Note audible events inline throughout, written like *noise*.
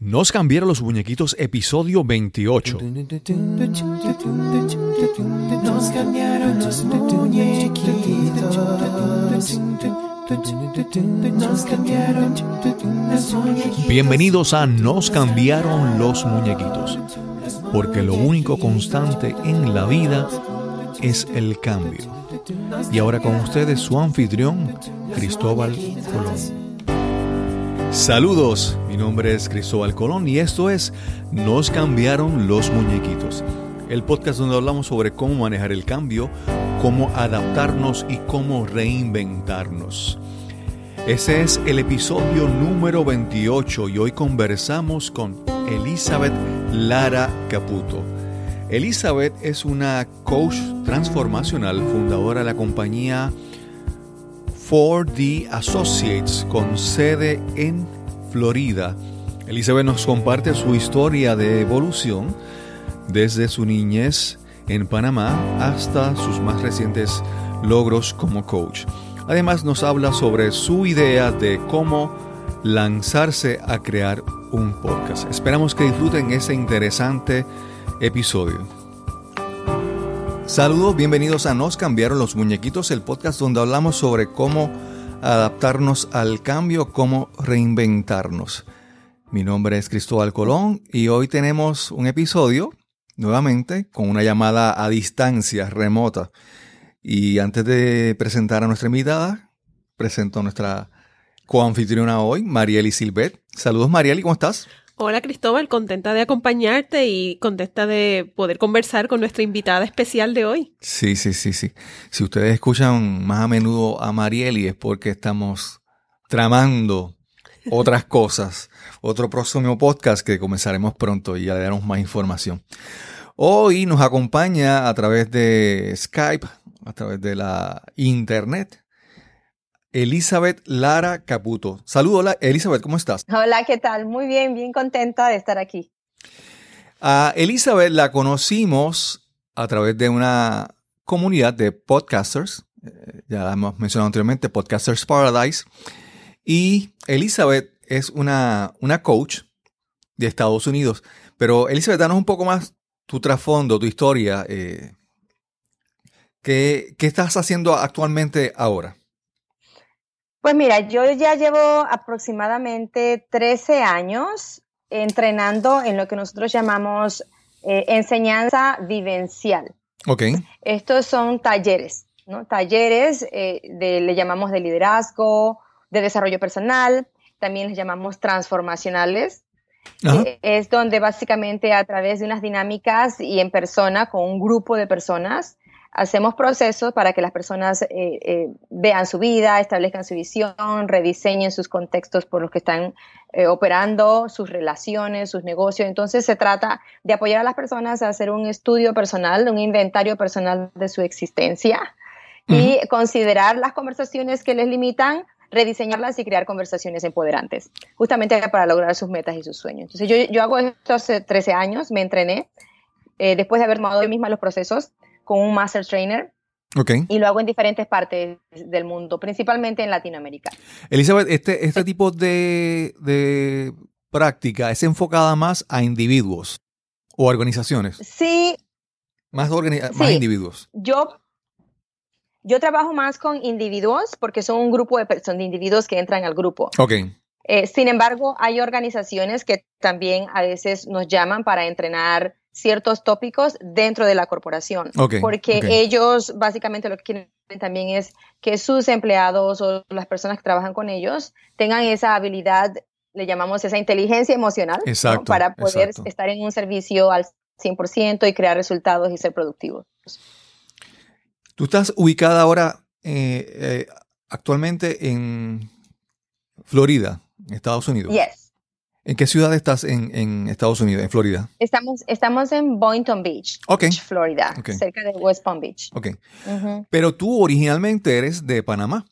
Nos cambiaron los muñequitos, episodio 28. Nos cambiaron los muñequitos. Nos cambiaron los muñequitos. Bienvenidos a Nos cambiaron los muñequitos, porque lo único constante en la vida es el cambio. Y ahora con ustedes su anfitrión, Cristóbal Colón. Saludos, mi nombre es Cristóbal Colón y esto es Nos cambiaron los muñequitos, el podcast donde hablamos sobre cómo manejar el cambio, cómo adaptarnos y cómo reinventarnos. Ese es el episodio número 28 y hoy conversamos con Elizabeth Lara Caputo. Elizabeth es una coach transformacional, fundadora de la compañía 4D Associates con sede en Florida. Elizabeth nos comparte su historia de evolución desde su niñez en Panamá hasta sus más recientes logros como coach. Además nos habla sobre su idea de cómo lanzarse a crear un podcast. Esperamos que disfruten ese interesante episodio. Saludos, bienvenidos a Nos cambiaron los muñequitos, el podcast donde hablamos sobre cómo adaptarnos al cambio, cómo reinventarnos. Mi nombre es Cristóbal Colón y hoy tenemos un episodio nuevamente con una llamada a distancia remota. Y antes de presentar a nuestra invitada, presento a nuestra coanfitriona hoy, Marieli Silvet. Saludos Marieli, ¿cómo estás? Hola Cristóbal, contenta de acompañarte y contenta de poder conversar con nuestra invitada especial de hoy. Sí, sí, sí, sí. Si ustedes escuchan más a menudo a Marieli es porque estamos tramando otras *laughs* cosas, otro próximo podcast que comenzaremos pronto y ya le daremos más información. Hoy nos acompaña a través de Skype, a través de la internet, Elizabeth Lara Caputo. Saludos, Elizabeth, ¿cómo estás? Hola, ¿qué tal? Muy bien, bien contenta de estar aquí. A Elizabeth la conocimos a través de una comunidad de podcasters, eh, ya la hemos mencionado anteriormente, Podcasters Paradise, y Elizabeth es una, una coach de Estados Unidos. Pero Elizabeth, danos un poco más tu trasfondo, tu historia. Eh, ¿qué, ¿Qué estás haciendo actualmente ahora? Pues mira, yo ya llevo aproximadamente 13 años entrenando en lo que nosotros llamamos eh, enseñanza vivencial. Ok. Estos son talleres, ¿no? Talleres eh, de, le llamamos de liderazgo, de desarrollo personal, también les llamamos transformacionales. Eh, es donde básicamente a través de unas dinámicas y en persona con un grupo de personas hacemos procesos para que las personas eh, eh, vean su vida, establezcan su visión, rediseñen sus contextos por los que están eh, operando, sus relaciones, sus negocios. Entonces se trata de apoyar a las personas a hacer un estudio personal, un inventario personal de su existencia y considerar las conversaciones que les limitan rediseñarlas y crear conversaciones empoderantes, justamente para lograr sus metas y sus sueños. Entonces yo, yo hago esto hace 13 años, me entrené, después de haber tomado yo misma los procesos, con un master trainer. Okay. Y lo hago en diferentes partes del mundo, principalmente en Latinoamérica. Elizabeth, este, este tipo de, de práctica es enfocada más a individuos o organizaciones. Sí. Más, más individuos. Yo, yo trabajo más con individuos porque son un grupo de, personas, de individuos que entran al grupo. Ok. Eh, sin embargo, hay organizaciones que también a veces nos llaman para entrenar ciertos tópicos dentro de la corporación. porque ellos básicamente lo que quieren también es que sus empleados o las personas que trabajan con ellos tengan esa habilidad, le llamamos esa inteligencia emocional, para poder estar en un servicio al 100% y crear resultados y ser productivos. Tú estás ubicada ahora eh, eh, actualmente en Florida, Estados Unidos. Yes. ¿En qué ciudad estás en, Estados Unidos, en Florida? Estamos, estamos en Boynton Beach, Florida, cerca de West Palm Beach. Ok. Pero tú originalmente eres de Panamá.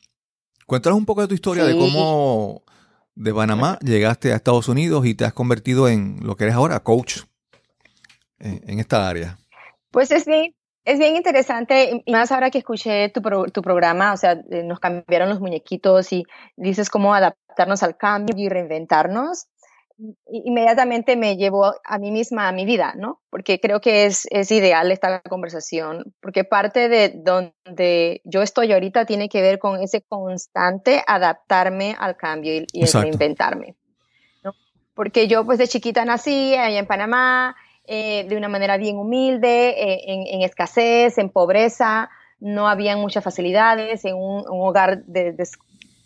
Cuéntanos un poco de tu historia de cómo de Panamá llegaste a Estados Unidos y te has convertido en lo que eres ahora, coach en, esta área. Pues es bien, es bien interesante, más ahora que escuché tu, tu programa, o sea, eh, nos cambiaron los muñequitos y dices cómo adaptarnos al cambio y reinventarnos. Inmediatamente me llevó a mí misma a mi vida, ¿no? Porque creo que es, es ideal esta conversación, porque parte de donde yo estoy ahorita tiene que ver con ese constante adaptarme al cambio y, y reinventarme. ¿no? Porque yo pues de chiquita nací allá en Panamá, eh, de una manera bien humilde, eh, en, en, escasez, en pobreza, no había muchas facilidades, en un, un hogar de, de,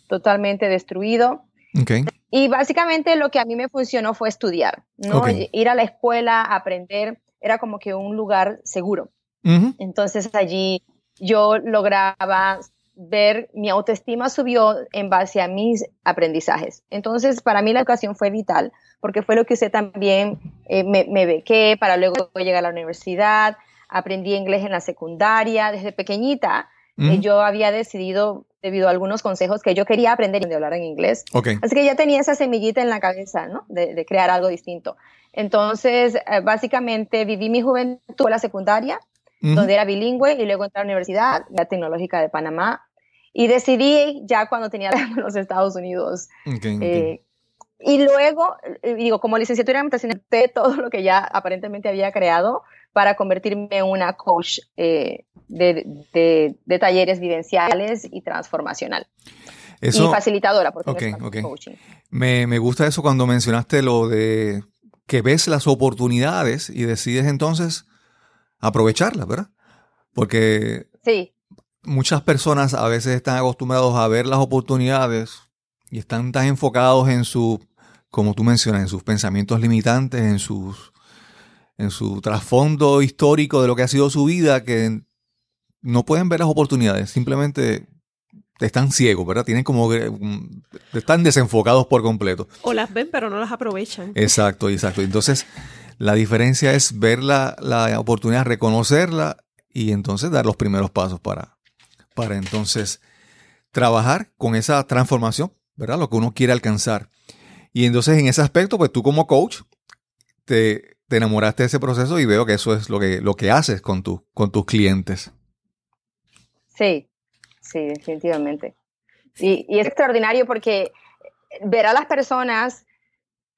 totalmente destruido. Okay. Y básicamente lo que a mí me funcionó fue estudiar, ¿no? Okay. Ir a la escuela, aprender, era como que un lugar seguro. Uh -huh. Entonces allí yo lograba ver, mi autoestima subió en base a mis aprendizajes. Entonces para mí la educación fue vital, porque fue lo que usted también, eh, me, me bequé para luego llegar a la universidad, aprendí inglés en la secundaria, desde pequeñita. Uh -huh. eh, yo había decidido debido a algunos consejos que yo quería aprender y hablar en inglés. Okay. Así que ya tenía esa semillita en la cabeza, ¿no? De, de crear algo distinto. Entonces, eh, básicamente viví mi juventud en la secundaria, uh -huh. donde era bilingüe, y luego entré a la Universidad, la Tecnológica de Panamá, y decidí ya cuando tenía *laughs* los Estados Unidos. Okay, okay. Y luego, eh, digo, como licenciatura en administración, *laughs* de todo lo que ya aparentemente había creado para convertirme en una coach eh, de, de, de, talleres vivenciales y transformacional. Eso, y facilitadora, porque okay, no es okay. coaching. Me, me gusta eso cuando mencionaste lo de que ves las oportunidades y decides entonces aprovecharlas, ¿verdad? Porque sí. muchas personas a veces están acostumbrados a ver las oportunidades y están tan enfocados en su, como tú mencionas, en sus pensamientos limitantes, en sus en su trasfondo histórico de lo que ha sido su vida, que no pueden ver las oportunidades, simplemente están ciegos, ¿verdad? Tienen como que están desenfocados por completo. O las ven, pero no las aprovechan. Exacto, exacto. Entonces, la diferencia es ver la, la oportunidad, reconocerla y entonces dar los primeros pasos para, para entonces trabajar con esa transformación, ¿verdad? Lo que uno quiere alcanzar. Y entonces, en ese aspecto, pues tú como coach, te, te enamoraste de ese proceso y veo que eso es lo que, lo que haces con, tu, con tus clientes. Sí, sí, definitivamente. Y, y, es extraordinario porque ver a las personas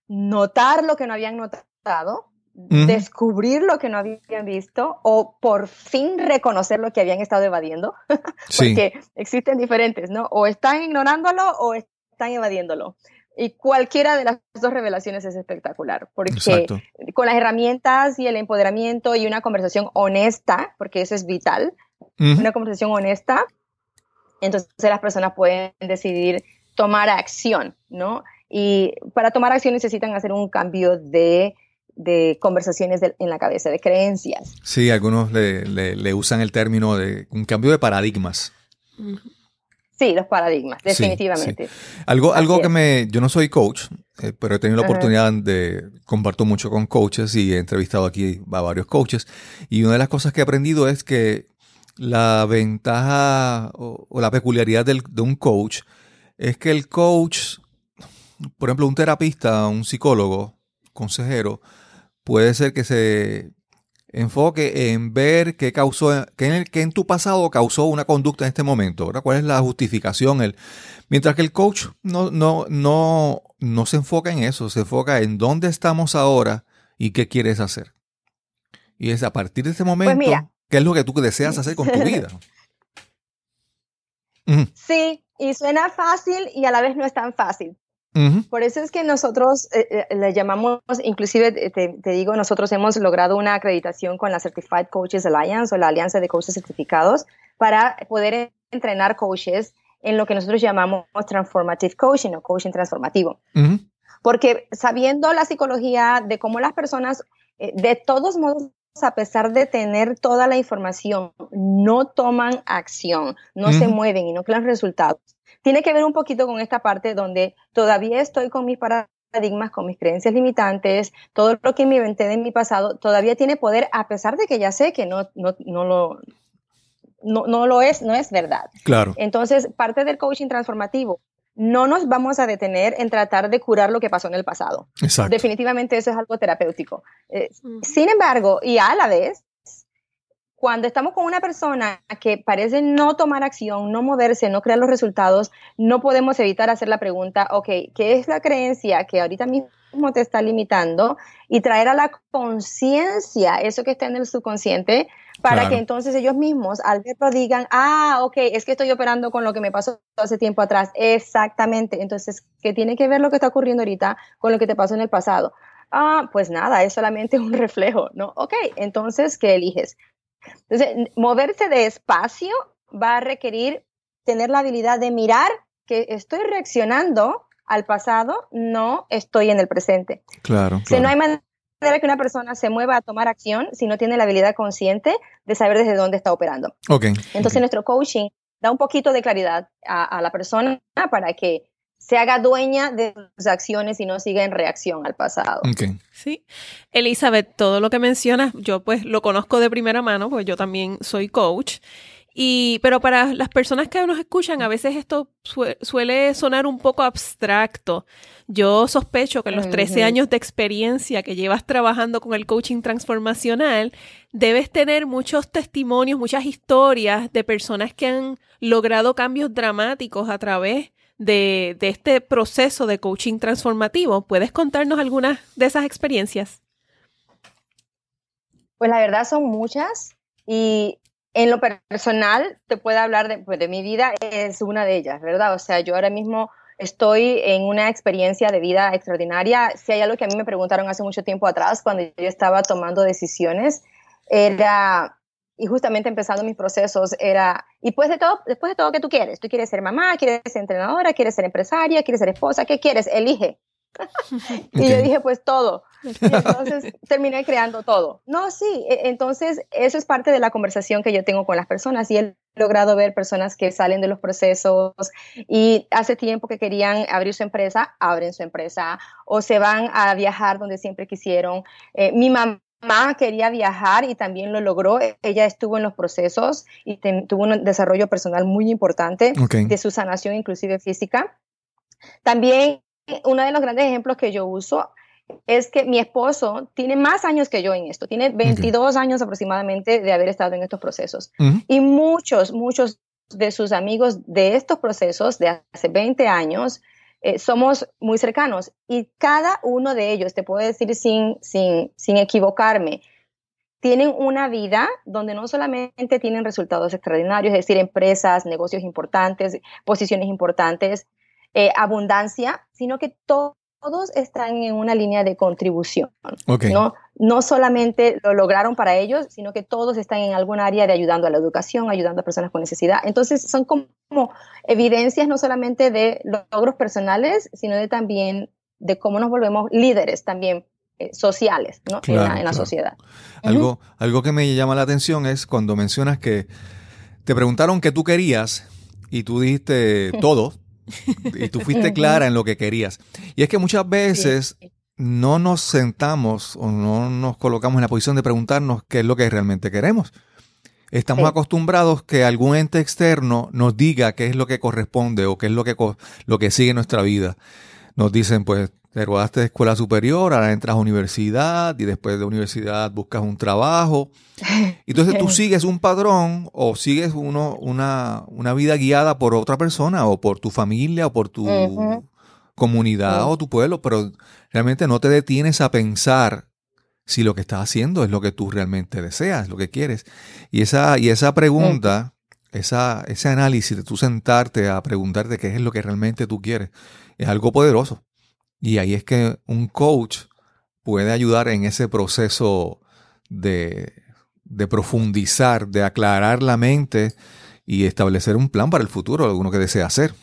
notar lo que no habían notado, uh -huh. descubrir lo que no habían visto o por fin reconocer lo que habían estado evadiendo, *laughs* porque sí. existen diferentes, ¿no? O están ignorándolo o están evadiéndolo. Y cualquiera de las dos revelaciones es espectacular, porque Exacto. con las herramientas y el empoderamiento y una conversación honesta, porque eso es vital, uh -huh. una conversación honesta, entonces las personas pueden decidir tomar acción, ¿no? Y para tomar acción necesitan hacer un cambio de, de conversaciones de, en la cabeza, de creencias. Sí, algunos le, le, le, usan el término de un cambio de paradigmas. Uh -huh. Sí, los paradigmas, definitivamente. Sí, sí. Algo, algo que me. Yo no soy coach, eh, pero he tenido la oportunidad de. Comparto mucho con coaches y he entrevistado aquí a varios coaches. Y una de las cosas que he aprendido es que la ventaja o, o la peculiaridad del, de un coach es que el coach, por ejemplo, un terapista, un psicólogo, consejero, puede ser que se enfoque en ver qué causó, qué en, el, qué en tu pasado causó una conducta en este momento, ¿verdad? ¿Cuál es la justificación? El, mientras que el coach no, no, no, no se enfoca en eso, se enfoca en dónde estamos ahora y qué quieres hacer. Y es a partir de este momento, pues mira, ¿qué es lo que tú deseas hacer con tu vida? *laughs* sí, y suena fácil y a la vez no es tan fácil. Uh -huh. Por eso es que nosotros eh, eh, le llamamos, inclusive te, te, digo, nosotros hemos logrado una acreditación con la Certified Coaches Alliance o la Alianza de Coaches Certificados para poder entrenar coaches en lo que nosotros llamamos transformative coaching o coaching transformativo. Uh -huh. Porque sabiendo la psicología de cómo las personas, eh, de todos modos, a pesar de tener toda la información, no toman acción, no uh -huh. se mueven y no crean resultados tiene que ver un poquito con esta parte donde todavía estoy con mis paradigmas, con mis creencias limitantes, todo lo que me inventé de mi pasado todavía tiene poder a pesar de que ya sé que no, no, no lo... No, no lo es, no es verdad. Claro. Entonces, parte del coaching transformativo, no nos vamos a detener en tratar de curar lo que pasó en el pasado. Exacto. Definitivamente eso es algo terapéutico. Eh, sin embargo, y a la vez, cuando estamos con una persona que parece no tomar acción, no moverse, no crear los resultados, no podemos evitar hacer la pregunta, ok, ¿qué es la creencia que ahorita mismo te está limitando y traer a la conciencia eso que está en el subconsciente para Claro. que entonces ellos mismos al verlo digan, ah, ok, es que estoy operando con lo que me pasó hace tiempo atrás. Exactamente. Entonces, ¿qué tiene que ver lo que está ocurriendo ahorita con lo que te pasó en el pasado? Ah, pues nada, es solamente un *laughs* reflejo, ¿no? Ok, entonces, ¿qué eliges? Entonces, moverse de espacio va a requerir tener la habilidad de mirar que estoy reaccionando al pasado, no estoy en el presente. Claro. O sea, no hay manera que una persona se mueva a tomar acción si no tiene la habilidad consciente de saber desde dónde está operando. Ok. Entonces, nuestro coaching da un poquito de claridad a, a la persona para que se haga dueña de sus acciones y no siga en reacción al pasado. Ok. Sí. Elizabeth, todo lo que mencionas, yo pues lo conozco de primera mano, pues yo también soy coach. Y, pero para las personas que nos escuchan, a veces esto sue- suele sonar un poco abstracto. Yo sospecho que en los 13 Ujú. años de experiencia que llevas trabajando con el coaching transformacional, debes tener muchos testimonios, muchas historias de personas que han logrado cambios dramáticos a través de, de este proceso de coaching transformativo. ¿Puedes contarnos algunas de esas experiencias? Pues la verdad son muchas y en lo personal te puedo hablar de, pues, de mi vida, es una de ellas, ¿verdad? O sea, yo ahora mismo estoy en una experiencia de vida extraordinaria. Si hay algo que a mí me preguntaron hace mucho tiempo atrás, cuando yo estaba tomando decisiones, era, y justamente empezando mis procesos, era, y pues de todo, después de todo, ¿qué tú quieres? ¿Tú quieres ser mamá? ¿Quieres ser entrenadora? ¿Quieres ser empresaria? ¿Quieres ser esposa? ¿Qué quieres? Elige. *laughs* Y yo dije, pues todo. Y entonces terminé creando todo. No, sí, e- entonces eso es parte de la conversación que yo tengo con las personas y he logrado ver personas que salen de los procesos y hace tiempo que querían abrir su empresa, abren su empresa o se van a viajar donde siempre quisieron. Eh, mi mamá quería viajar y también lo logró. Ella estuvo en los procesos y ten- tuvo un desarrollo personal muy importante Ok. de su sanación, inclusive física. También uno de los grandes ejemplos que yo uso es que mi esposo tiene más años que yo en esto, tiene 22 años aproximadamente de haber estado en estos procesos. Ujú. Y muchos, muchos de sus amigos de estos procesos de hace 20 años eh, somos muy cercanos. Y cada uno de ellos, te puedo decir sin, sin, sin equivocarme, tienen una vida donde no solamente tienen resultados extraordinarios, es decir, empresas, negocios importantes, posiciones importantes, eh, abundancia, sino que to- todos están en una línea de contribución. ¿no? no solamente lo lograron para ellos, sino que todos están en algún área de ayudando a la educación, ayudando a personas con necesidad. Entonces son como, evidencias no solamente de logros personales, sino de también de cómo nos volvemos líderes también eh, sociales ¿no? en la, en la claro. sociedad. Algo, algo que me llama la atención es cuando mencionas que te preguntaron qué tú querías y tú dijiste *laughs* todo *laughs* y tú fuiste clara en lo que querías. Y es que muchas veces no nos sentamos o no nos colocamos en la posición de preguntarnos qué es lo que realmente queremos. Estamos Sí. acostumbrados que algún ente externo nos diga qué es lo que corresponde o qué es lo que, lo que sigue en nuestra vida. Nos dicen, pues, te graduaste de escuela superior, ahora entras a universidad y después de universidad buscas un trabajo. *laughs* Entonces tú sigues un padrón o sigues uno, una, una vida guiada por otra persona o por tu familia o por tu comunidad o tu pueblo, pero realmente no te detienes a pensar si lo que estás haciendo es lo que tú realmente deseas, lo que quieres. Y esa, y esa pregunta, esa, ese análisis de tú sentarte a preguntarte qué es lo que realmente tú quieres, es algo poderoso. Y ahí es que un coach puede ayudar en ese proceso de, de profundizar, de aclarar la mente y establecer un plan para el futuro, alguno que desea hacer.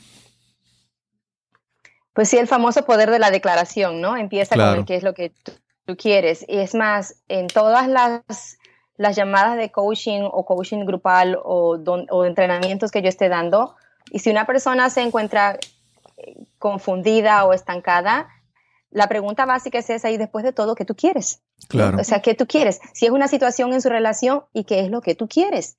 Pues sí, el famoso poder de la declaración, ¿no? Empieza Claro. con el qué es lo que tú, tú quieres. Y es más, en todas las, las llamadas de coaching o coaching grupal o, don- o entrenamientos que yo esté dando, y si una persona se encuentra confundida o estancada, la pregunta básica es esa, y después de todo, ¿qué tú quieres? Claro. O sea, ¿qué tú quieres? Si es una situación en su relación, ¿y qué es lo que tú quieres?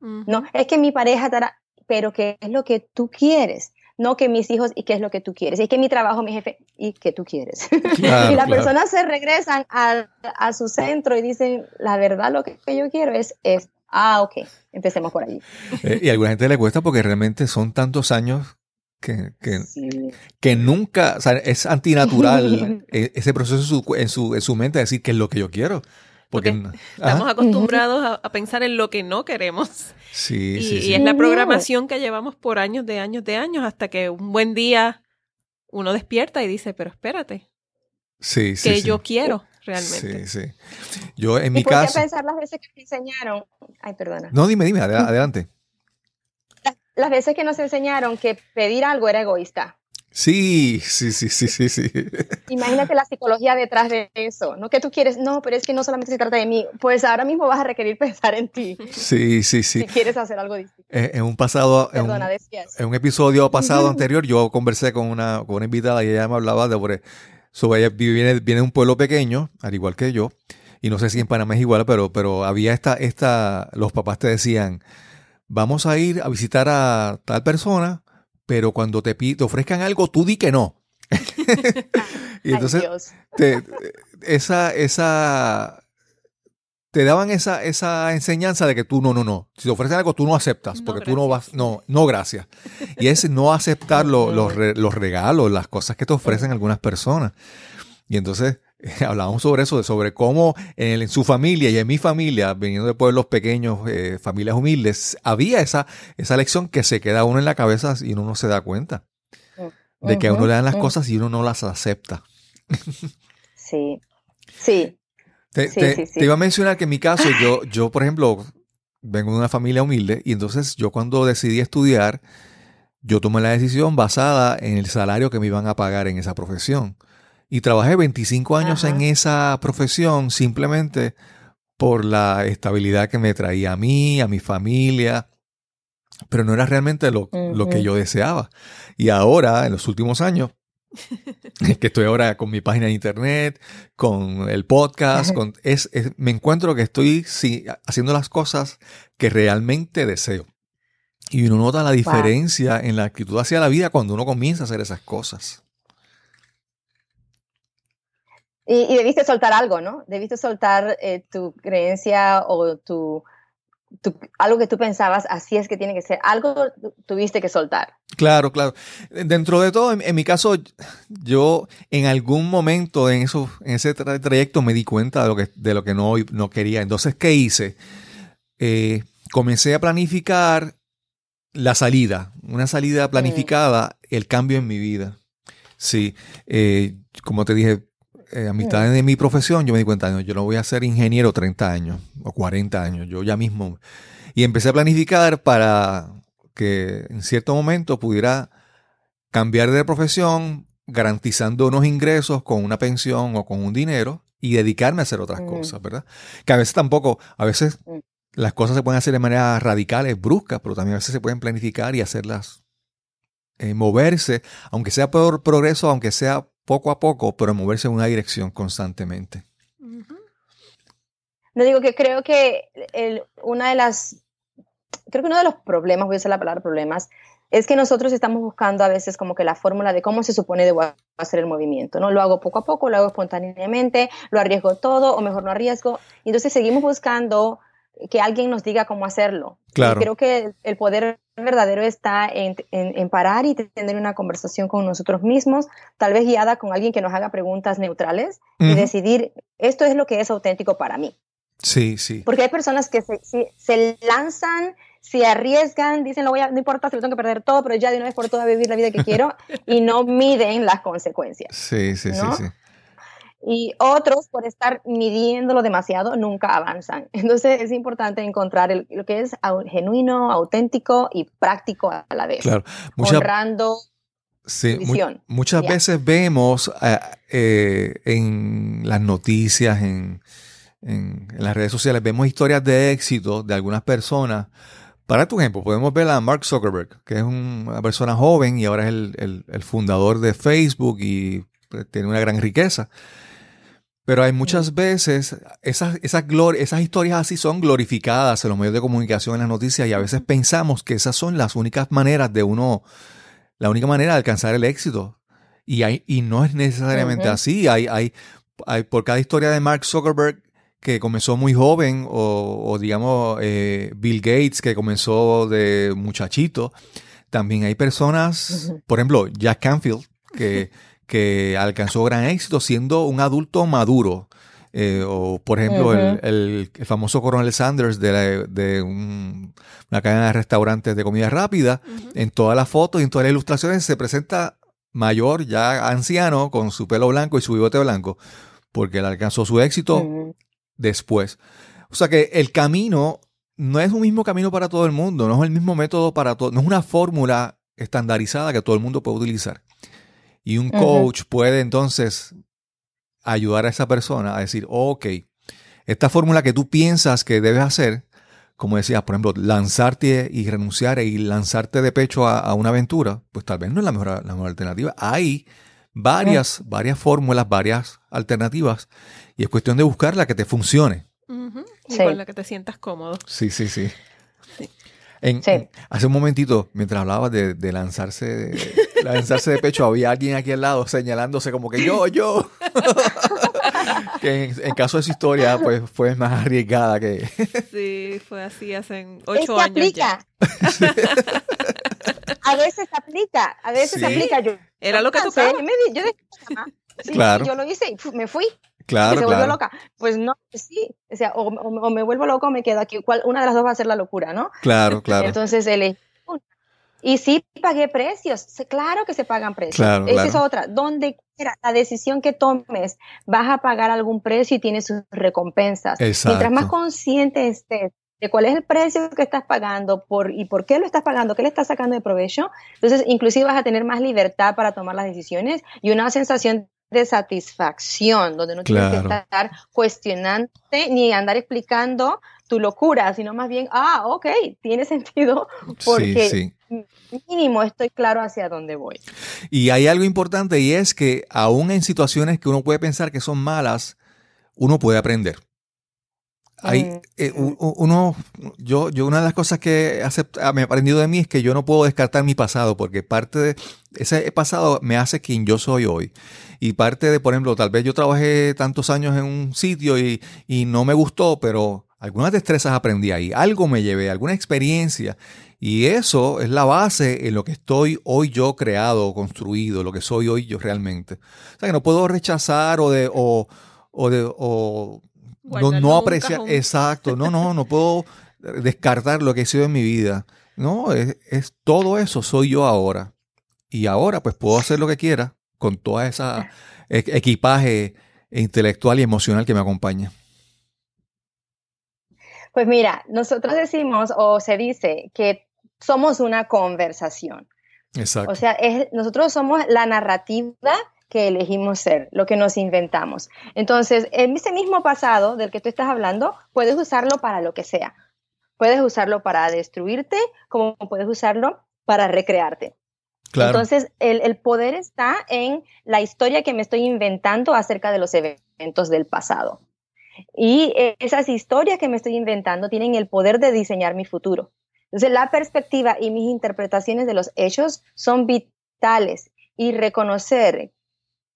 No, es que mi pareja, estará, pero ¿qué es lo que tú quieres? No que mis hijos, ¿y qué es lo que tú quieres? Es que mi trabajo, mi jefe, ¿y qué tú quieres? Claro, *laughs* y las claro. personas se regresan a, a su centro y dicen, la verdad lo que yo quiero es, es ah, ok, empecemos por allí. Eh, y a alguna gente le cuesta porque realmente son tantos años que, que, Sí. que nunca, o sea, es antinatural *laughs* e- ese proceso en su, en su, en su mente decir qué es lo que yo quiero. Porque, Porque Ajá. Estamos acostumbrados a, a pensar en lo que no queremos. sí, Y, sí, y sí. es la programación que llevamos por años de años de años hasta que un buen día uno despierta y dice, pero espérate, sí, sí, que sí. yo quiero realmente. Sí, sí. Yo en ¿Y mi qué caso. pensar las veces que te enseñaron? Ay, perdona. No, dime, dime, adela- *laughs* adelante. Las, veces que nos enseñaron que pedir algo era egoísta. Sí, sí, sí, sí, sí, sí. *laughs* Imagínate la psicología detrás de eso, ¿no? Que tú quieres, no, pero es que no solamente se trata de mí, pues ahora mismo vas a requerir *laughs* pensar en ti Sí, sí, sí. si quieres hacer algo distinto. Eh, En un pasado, en un, Perdona, en un episodio pasado *laughs* anterior, yo conversé con una, con una invitada y ella me hablaba de sobre, sobre ella viene, viene de un pueblo pequeño, al igual que yo, y no sé si en Panamá es igual, pero, pero había esta, esta, los papás te decían, vamos a ir a visitar a tal persona, pero cuando te, te ofrezcan algo, tú di que no. *laughs* y entonces te- esa, esa, te daban esa, esa enseñanza de que tú no, no, no. Si te ofrecen algo, tú no aceptas, No, porque tú no vas, no, no, gracias. Y es no aceptar lo- *laughs* los, re- los regalos, las cosas que te ofrecen algunas personas. Y entonces *laughs* hablábamos sobre eso, de sobre cómo en, su familia y en mi familia, viniendo de pueblos pequeños, eh, familias humildes, había esa, esa lección que se queda uno en la cabeza y uno no se da cuenta. De que a uno le dan las ujú. cosas y uno no las acepta. Sí, sí, Te, Sí, te- sí, sí. te iba a mencionar que en mi caso, yo, yo, por ejemplo, vengo de una familia humilde y entonces yo cuando decidí estudiar, yo tomé la decisión basada en el salario que me iban a pagar en esa profesión. Y trabajé 25 años Ajá. en esa profesión simplemente por la estabilidad que me traía a mí, a mi familia, pero no era realmente lo, lo que yo deseaba. Y ahora, en los últimos años, *laughs* que estoy ahora con mi página de internet, con el podcast, con, es, es- me encuentro que estoy sí, haciendo las cosas que realmente deseo. Y uno nota la diferencia en la actitud hacia la vida cuando uno comienza a hacer esas cosas. Y, y debiste soltar algo, ¿no? Debiste soltar eh, tu creencia o tu, tu- algo que tú pensabas, así es que tiene que ser. Algo tu- tuviste que soltar. Claro, claro. Dentro de todo, en, en mi caso, yo en algún momento en, eso, en ese tra- trayecto me di cuenta de lo que, de lo que no, no quería. Entonces, ¿qué hice? Eh, comencé a planificar la salida, una salida planificada, el cambio en mi vida. Sí, eh, como te dije, eh, a mitad de mi profesión yo me di cuenta, no, yo no voy a ser ingeniero 30 años o 40 años, yo ya mismo. Y empecé a planificar para que en cierto momento pudiera cambiar de profesión garantizando unos ingresos con una pensión o con un dinero y dedicarme a hacer otras Mm. cosas, ¿verdad? Que a veces tampoco, a veces las cosas se pueden hacer de manera radicales, bruscas, pero también a veces se pueden planificar y hacerlas eh, moverse, aunque sea por progreso, aunque sea poco a poco, pero moverse en una dirección constantemente. No digo que creo que una de las, creo que uno de los problemas, voy a usar la palabra problemas, es que nosotros estamos buscando a veces como que la fórmula de cómo se supone debo hacer el movimiento, ¿no? Lo hago poco a poco, lo hago espontáneamente, lo arriesgo todo o mejor no arriesgo. Y entonces seguimos buscando que alguien nos diga cómo hacerlo. Claro. Y creo que el, poder verdadero está en, en- en parar y tener una conversación con nosotros mismos, tal vez guiada con alguien que nos haga preguntas neutrales y decidir, esto es lo que es auténtico para mí. Sí, sí. Porque hay personas que se, se- se lanzan, se arriesgan, dicen, no, voy a, no importa si lo tengo que perder todo, pero ya de una vez por todas vivir la vida que quiero *laughs* y no miden las consecuencias. Sí, sí, ¿no? sí, sí. Y otros, por estar midiéndolo demasiado, nunca avanzan. *laughs* Entonces es importante encontrar el- lo que es genuino, auténtico y práctico a la vez. Claro. Muchas, honrando sí, mu- visión. muchas veces vemos eh, eh, en las noticias, en, en- en las redes sociales, vemos historias de éxito de algunas personas. Para tu ejemplo, podemos ver a Mark Zuckerberg, que es un- una persona joven y ahora es el, el- el fundador de Facebook y pues, tiene una gran riqueza. Pero hay muchas veces, esas, esas, esas historias así son glorificadas en los medios de comunicación, en las noticias, y a veces pensamos que esas son las únicas maneras de uno, la única manera de alcanzar el éxito. Y, hay, y no es necesariamente así. Hay, hay, hay por cada historia de Mark Zuckerberg que comenzó muy joven, o, o digamos eh, Bill Gates que comenzó de muchachito, también hay personas, por ejemplo, Jack Canfield, que, *laughs* que alcanzó gran éxito siendo un adulto maduro. Eh, o, por ejemplo, el, el- el famoso Coronel Sanders de, la- de un- una cadena de restaurantes de comida rápida. En todas las fotos y en todas las ilustraciones se presenta mayor, ya anciano, con su pelo blanco y su bigote blanco, porque él alcanzó su éxito después. O sea que el camino no es un mismo camino para todo el mundo, no es el mismo método para todo, no es una fórmula estandarizada que todo el mundo puede utilizar. Y un coach puede entonces ayudar a esa persona a decir, ok, esta fórmula que tú piensas que debes hacer, como decías, por ejemplo, lanzarte y renunciar y lanzarte de pecho a, a una aventura, pues tal vez no es la mejor, la mejor alternativa. Hay varias, varias fórmulas, varias alternativas, y es cuestión de buscar la que te funcione. Y Sí. con la que te sientas cómodo. Sí, sí, sí. Sí. En- Sí. en- hace un momentito, mientras hablabas de, de lanzarse, de, lanzarse de pecho, había alguien aquí al lado señalándose como que yo, yo. *laughs* que en, en caso de su historia, pues fue más arriesgada que. *laughs* Sí, fue así hace Es ocho que años ya. aplica. *laughs* a veces aplica, a veces Sí. aplica. Yo, Era lo que tocaba. Yo, me yo. Sí, Claro. Yo lo hice y me fui. Claro, se volvió claro. loca. Pues no, sí. O sea, o, o- o me vuelvo loco o me quedo aquí. ¿Cuál- una de las dos va a ser la locura, ¿no? Claro, claro. Entonces elegí una. Y sí pagué precios. Claro que se pagan precios. Claro, Esa es otra. Donde quiera, la decisión que tomes, vas a pagar algún precio y tienes sus recompensas. Mientras más Exacto. consciente estés de cuál es el precio que estás pagando por, y por qué lo estás pagando, qué le estás sacando de provecho, entonces inclusive vas a tener más libertad para tomar las decisiones y una sensación de satisfacción, donde no tienes Claro. que estar cuestionándote ni andar explicando tu locura, sino más bien, ah, ok, tiene *laughs* sentido porque Sí, sí. mínimo estoy claro hacia dónde voy. Y hay algo importante y es que aún en situaciones que uno puede pensar que son malas, uno puede aprender. Hay, eh, u- uno, yo, yo una de las cosas que acept- ah, me he aprendido de mí es que yo no puedo descartar mi pasado porque parte de ese pasado me hace quien yo soy hoy. Y parte de, por ejemplo, tal vez yo trabajé tantos años en un sitio y, y no me gustó, pero algunas destrezas aprendí ahí, algo me llevé, alguna experiencia. Y eso es la base en lo que estoy hoy yo creado, construido, lo que soy hoy yo realmente. O sea que no puedo rechazar o de, o, o de, o no, no apreciar, exacto, no, no, no puedo descartar lo que he sido en mi vida. No, es, es todo eso, soy yo ahora. Y ahora pues puedo hacer lo que quiera con toda esa e- equipaje intelectual y emocional que me acompaña. Pues mira, nosotros decimos o se dice que somos una conversación. Exacto. O sea, es, nosotros somos la narrativa que elegimos ser, lo que nos inventamos. Entonces, en ese mismo pasado del que tú estás hablando, puedes usarlo para lo que sea. Puedes usarlo para destruirte, como puedes usarlo para recrearte. claro. Entonces, el, el poder está en la historia que me estoy inventando acerca de los eventos del pasado. Y esas historias que me estoy inventando tienen el poder de diseñar mi futuro. Entonces, la perspectiva y mis interpretaciones de los hechos son vitales y reconocer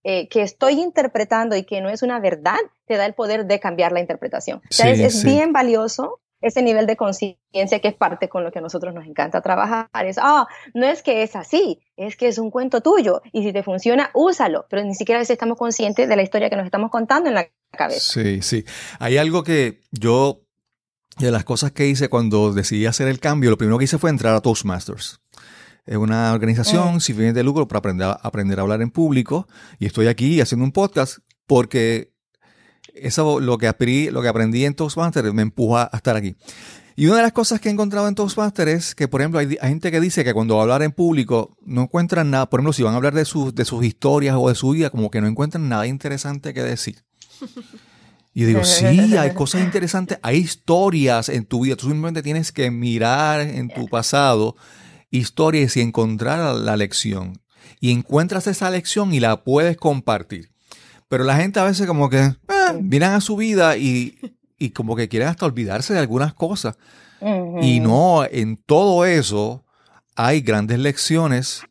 eh, que estoy interpretando y que no es una verdad te da el poder de cambiar la interpretación. O sea, Sí, es, es sí. bien valioso ese nivel de conciencia que es parte con lo que a nosotros nos encanta trabajar. Es, ah, no es que es así, es que es un cuento tuyo y si te funciona, úsalo, pero ni siquiera a veces estamos conscientes de la historia que nos estamos contando en la cabeza. Sí, sí. Hay algo que yo, de las cosas que hice cuando decidí hacer el cambio, lo primero que hice fue entrar a Toastmasters. Es una organización Mm. sin fines de lucro para aprender a, aprender a hablar en público. Y estoy aquí haciendo un podcast porque eso lo que aprendí, lo que aprendí en Toastmasters me empuja a estar aquí. Y una de las cosas que he encontrado en Toastmasters es que, por ejemplo, hay, hay gente que dice que cuando va a hablar en público no encuentran nada. Por ejemplo, si van a hablar de, sus de sus historias o de su vida, como que no encuentran nada interesante que decir. *laughs* Y yo digo, sí, hay cosas interesantes, hay *laughs* historias en tu vida. Tú simplemente tienes que mirar en tu pasado historias y encontrar la lección. Y encuentras esa lección y la puedes compartir. Pero la gente a veces como que eh, miran a su vida y, y como que quieren hasta olvidarse de algunas cosas. Y no, en todo eso hay grandes lecciones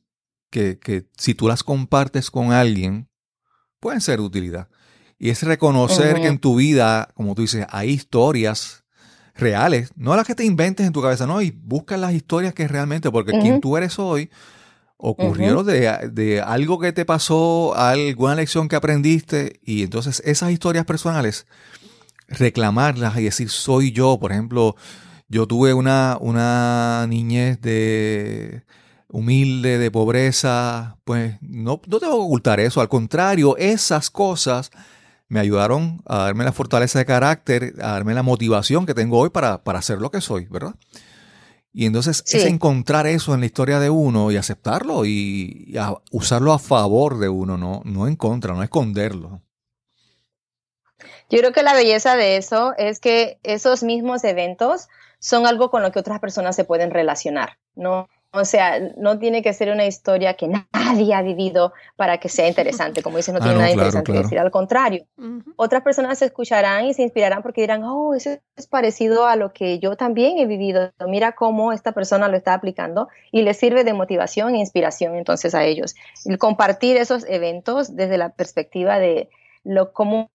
que, que si tú las compartes con alguien, pueden ser de utilidad. Y es reconocer que en tu vida, como tú dices, hay historias, reales, no las que te inventes en tu cabeza, no, y busca las historias que realmente, porque quien tú eres hoy ocurrió de, de algo que te pasó, alguna lección que aprendiste, y entonces esas historias personales, reclamarlas y decir, soy yo, por ejemplo, yo tuve una, una niñez de humilde, de pobreza, pues no, no tengo que ocultar eso, al contrario, esas cosas me ayudaron a darme la fortaleza de carácter, a darme la motivación que tengo hoy para, para ser lo que soy, ¿verdad? Y entonces Sí. es encontrar eso en la historia de uno y aceptarlo y, y a- usarlo a favor de uno, no, no en contra, no esconderlo. Yo creo que la belleza de eso es que esos mismos eventos son algo con lo que otras personas se pueden relacionar, ¿no? O sea, no tiene que ser una historia que nadie ha vivido para que sea interesante. Como dices, no *laughs* Ah, tiene no, nada claro, interesante claro. decir. Al contrario, Ujú. otras personas se escucharán y se inspirarán porque dirán, oh, eso es parecido a lo que yo también he vivido. Mira cómo esta persona lo está aplicando y les sirve de motivación e inspiración entonces a ellos. El compartir esos eventos desde la perspectiva de lo, cómo,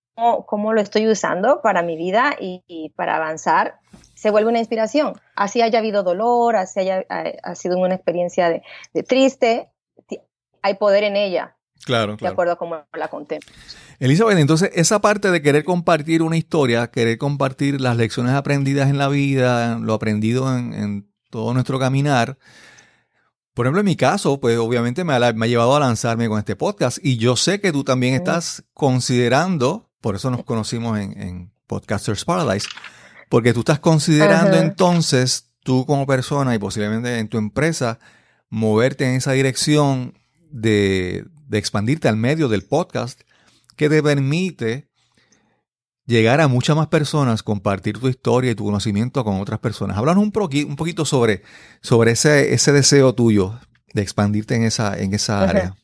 cómo lo estoy usando para mi vida y, y para avanzar se vuelve una inspiración. Así haya habido dolor, así haya ha, sido una experiencia de, de triste, hay poder en ella, Claro, de acuerdo a cómo la conté. Elizabeth, entonces esa parte de querer compartir una historia, querer compartir las lecciones aprendidas en la vida, lo aprendido en, en todo nuestro caminar, por ejemplo, en mi caso, pues obviamente me ha, me ha llevado a lanzarme con este podcast y yo sé que tú también estás considerando, por eso nos conocimos en, en Podcasters Paradise, porque tú estás considerando Ajá. entonces tú como persona y posiblemente en tu empresa moverte en esa dirección de, de expandirte al medio del podcast que te permite llegar a muchas más personas, compartir tu historia y tu conocimiento con otras personas. Háblanos un, un poquito sobre, sobre ese, ese deseo tuyo de expandirte en esa, en esa Ajá. área.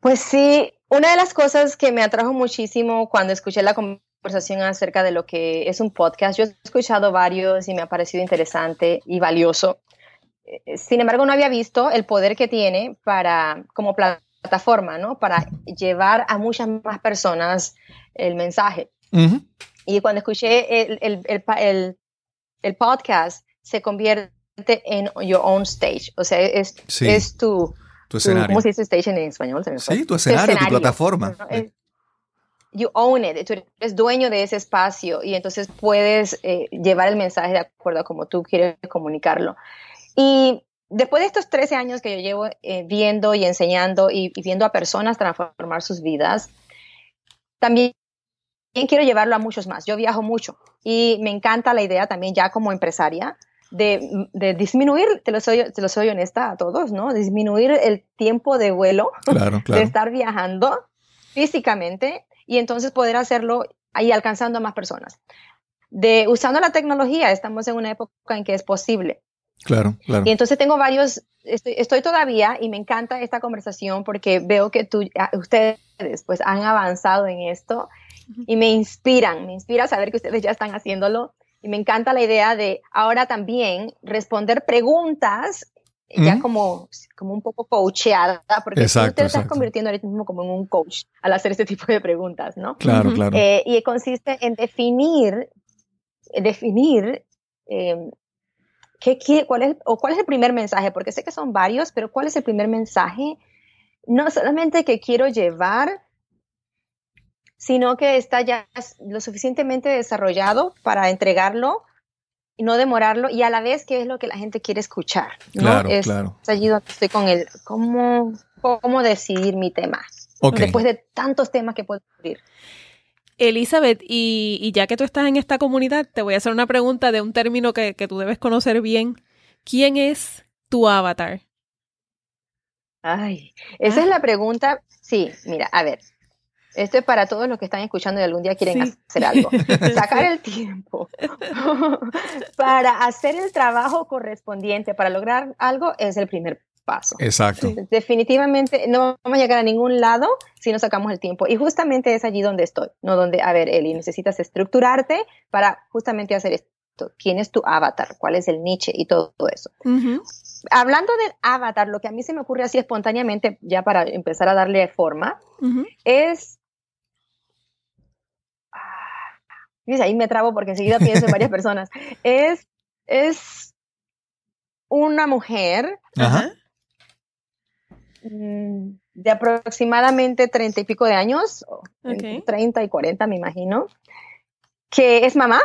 Pues sí, una de las cosas que me atrajo muchísimo cuando escuché la conversación acerca de lo que es un podcast, yo he escuchado varios y me ha parecido interesante y valioso. Eh, Sin embargo, no había visto el poder que tiene para, como plataforma, ¿no? Para llevar a muchas más personas el mensaje. Ujú. Y cuando escuché el, el, el, el- podcast, se convierte en your own stage. O sea, es, Sí. es tu, Tu tu- escenario. ¿cómo se dice stage en español? Se me fue. Sí, tu escenario, tu plataforma. ¿no? Es- You own it, tú eres dueño de ese espacio y entonces puedes eh, llevar el mensaje de acuerdo a como tú quieres comunicarlo. Y después de estos 13 años que yo llevo eh, viendo y enseñando y, y viendo a personas transformar sus vidas, también quiero llevarlo a muchos más. Yo viajo mucho y me encanta la idea también ya como empresaria de, de disminuir, te lo, soy, te lo soy honesta a todos, ¿no? Disminuir el tiempo de vuelo Claro, *laughs* de claro. estar viajando físicamente y entonces poder hacerlo ahí alcanzando a más personas. De usando la tecnología, estamos en una época en que es posible. Claro, claro. Y entonces tengo varios, estoy, estoy todavía y me encanta esta conversación porque veo que tú, ah, ustedes pues han avanzado en esto y me inspiran, me inspira saber que ustedes ya están haciéndolo y me encanta la idea de ahora también responder preguntas ya Ujú. como, como un poco coacheada, porque tú Exacto, te estás exacto. convirtiendo ahorita mismo como en un coach al hacer este tipo de preguntas, ¿no? Claro, Ujú. claro. Eh, y consiste en definir, definir eh, qué, qué- cuál, es, o cuál es el primer mensaje, porque sé que son varios, pero cuál es el primer mensaje, no solamente que quiero llevar, sino que está ya lo suficientemente desarrollado para entregarlo no demorarlo, y a la vez qué es lo que la gente quiere escuchar. ¿no? Claro, es, claro. es allí donde estoy con el cómo, cómo decidir mi tema, Ok. después de tantos temas que puedo cubrir. Elizabeth, y, y ya que tú estás en esta comunidad, te voy a hacer una pregunta de un término que, que tú debes conocer bien. ¿Quién es tu avatar? Ay, esa Ah. es la pregunta. Sí, mira, a ver. Esto es para todos los que están escuchando y algún día quieren Sí. hacer algo. *laughs* Sacar el tiempo *laughs* para hacer el trabajo correspondiente, para lograr algo, es el primer paso. Exacto. Definitivamente no vamos a llegar a ningún lado si no sacamos el tiempo. Y justamente es allí donde estoy, no donde, a ver, Eli, necesitas estructurarte para justamente hacer esto. ¿Quién es tu avatar? ¿Cuál es el niche? Y todo eso hablando del avatar, lo que a mí se me ocurre así espontáneamente, ya para empezar a darle forma, es Dice, ahí me trabo porque enseguida pienso en varias personas. *laughs* Es, es una mujer Ajá. mm, de aproximadamente treinta y pico de años, o entre Ok. 30 y 40 me imagino, que es mamá,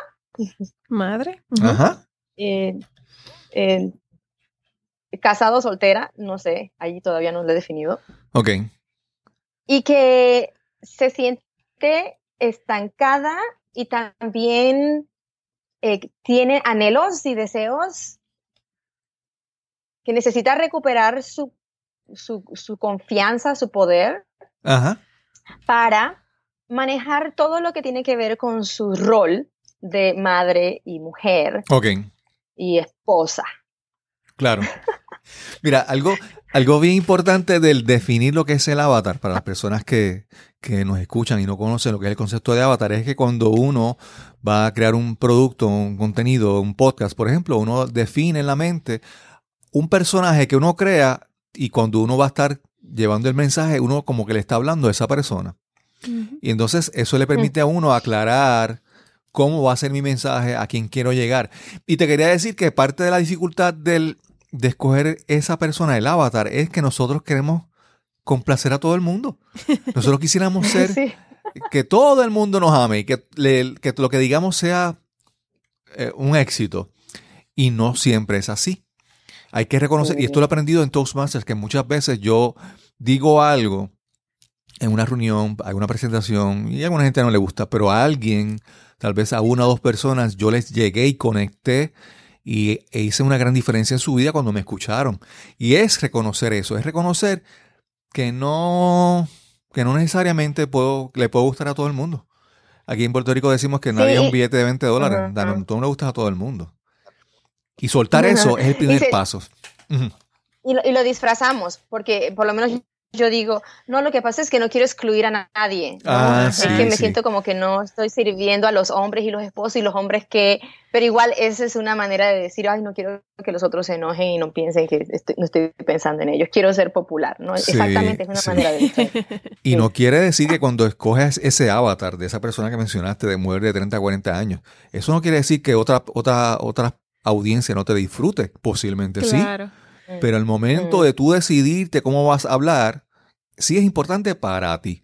Madre. Ajá. eh, eh, casado, soltera, no sé, allí todavía no lo he definido, Ok. y que se siente estancada y también eh, tiene anhelos y deseos que necesita recuperar su, su, su confianza, su poder Ajá. para manejar todo lo que tiene que ver con su rol de madre y mujer Ok. y esposa. Claro. Mira, algo, algo bien importante del definir lo que es el avatar para las personas que, que nos escuchan y no conocen lo que es el concepto de avatar es que cuando uno va a crear un producto, un contenido, un podcast, por ejemplo, uno define en la mente un personaje que uno crea y cuando uno va a estar llevando el mensaje, uno como que le está hablando a esa persona. Y entonces eso le permite a uno aclarar cómo va a ser mi mensaje, a quién quiero llegar. Y te quería decir que parte de la dificultad del, de escoger esa persona, el avatar, es que nosotros queremos complacer a todo el mundo. *laughs* Nosotros quisiéramos ser Sí. que todo el mundo nos ame y que, le- que lo que digamos sea eh, un éxito. Y no siempre es así. Hay que reconocer, y esto lo he aprendido en Toastmasters, que muchas veces yo digo algo en una reunión, alguna presentación, y a alguna gente no le gusta, pero a alguien, tal vez a una o dos personas, yo les llegué y conecté y e hice una gran diferencia en su vida cuando me escucharon. Y es reconocer eso, es reconocer que no, que no necesariamente puedo, le puedo gustar a todo el mundo. Aquí en Puerto Rico decimos que nadie es un billete de 20 dólares. Tú no le gustas a todo el mundo. Y soltar eso es el primer se- paso. Y lo, y lo disfrazamos, porque por lo menos yo digo, no, lo que pasa es que no quiero excluir a nadie. ¿no? Ah, es que me sí. siento como que no estoy sirviendo a los hombres y los esposos y los hombres que, pero igual esa es una manera de decir, ay, no quiero que los otros se enojen y no piensen que estoy- no estoy pensando en ellos, quiero ser popular, ¿no? Sí, Exactamente, es una sí. manera de decir. *laughs* Y Sí. no quiere decir que cuando escoges ese avatar de esa persona que mencionaste de mujer de 30 a 40 años, eso no quiere decir que otra, otra, otra audiencia no te disfrute. Posiblemente sí. Claro. Pero el momento Mm. de tú decidirte cómo vas a hablar, sí es importante para ti.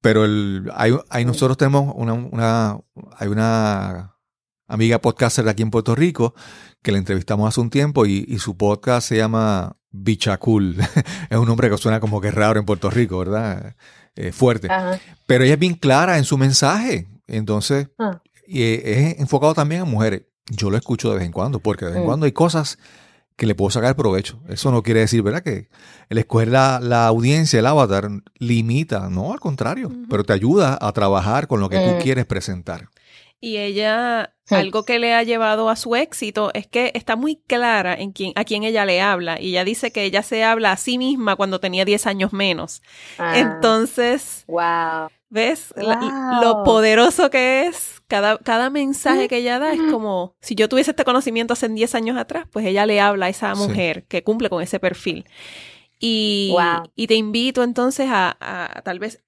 Pero el, hay, hay- nosotros tenemos una, una- hay una amiga podcaster de aquí en Puerto Rico que la entrevistamos hace un tiempo y, y su podcast se llama Bichacul. *laughs* es un nombre que suena como que raro en Puerto Rico, ¿verdad? Eh, fuerte. Ajá. Pero ella es bien clara en su mensaje. Entonces, Ah. y es enfocado también a mujeres. Yo lo escucho de vez en cuando, porque de vez en Mm. cuando hay cosas que le puedo sacar provecho. Eso no quiere decir, ¿verdad? Que el escoger la, la audiencia, el avatar, limita. No, al contrario. Pero te ayuda a trabajar con lo que tú Mm. quieres presentar. Y ella, Sí. algo que le ha llevado a su éxito es que está muy clara en quién, a quién ella le habla. Y ella dice que ella se habla a sí misma cuando tenía 10 años menos. Ah, Entonces, wow. ¿Ves? La-. Lo poderoso que es. Cada, cada mensaje que ella da es como, si yo tuviese este conocimiento hace 10 años atrás, pues ella le habla a esa Sí. mujer que cumple con ese perfil. Y, Wow. y te invito entonces a, a- tal vez,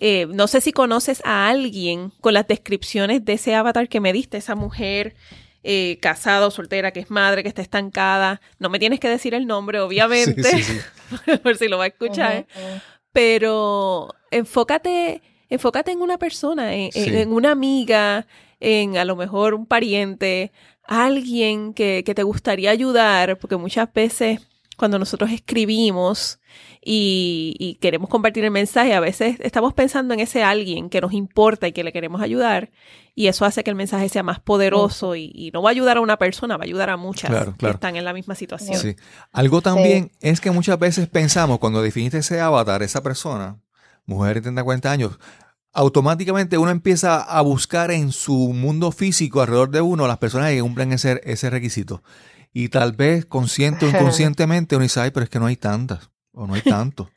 eh, no sé si conoces a alguien con las descripciones de ese avatar que me diste, esa mujer eh, casada o soltera, que es madre, que está estancada. No me tienes que decir el nombre, obviamente, Sí, sí, *laughs* por si lo va a escuchar ujú. Pero enfócate, enfócate en una persona, en, en- Sí. en una amiga, en a lo mejor un pariente, alguien que, que te gustaría ayudar, porque muchas veces cuando nosotros escribimos y, y queremos compartir el mensaje, a veces estamos pensando en ese alguien que nos importa y que le queremos ayudar, y eso hace que el mensaje sea más poderoso y, y no va a ayudar a una persona, va a ayudar a muchas Claro, que están en la misma situación. Sí. Algo también es que muchas veces pensamos, cuando definiste ese avatar, esa persona, mujer de 30 40 años, automáticamente uno empieza a buscar en su mundo físico alrededor de uno las personas que cumplen ese, ese requisito. Y tal vez consciente o *laughs* inconscientemente uno dice, ay, pero es que no hay tantas, o no hay tanto.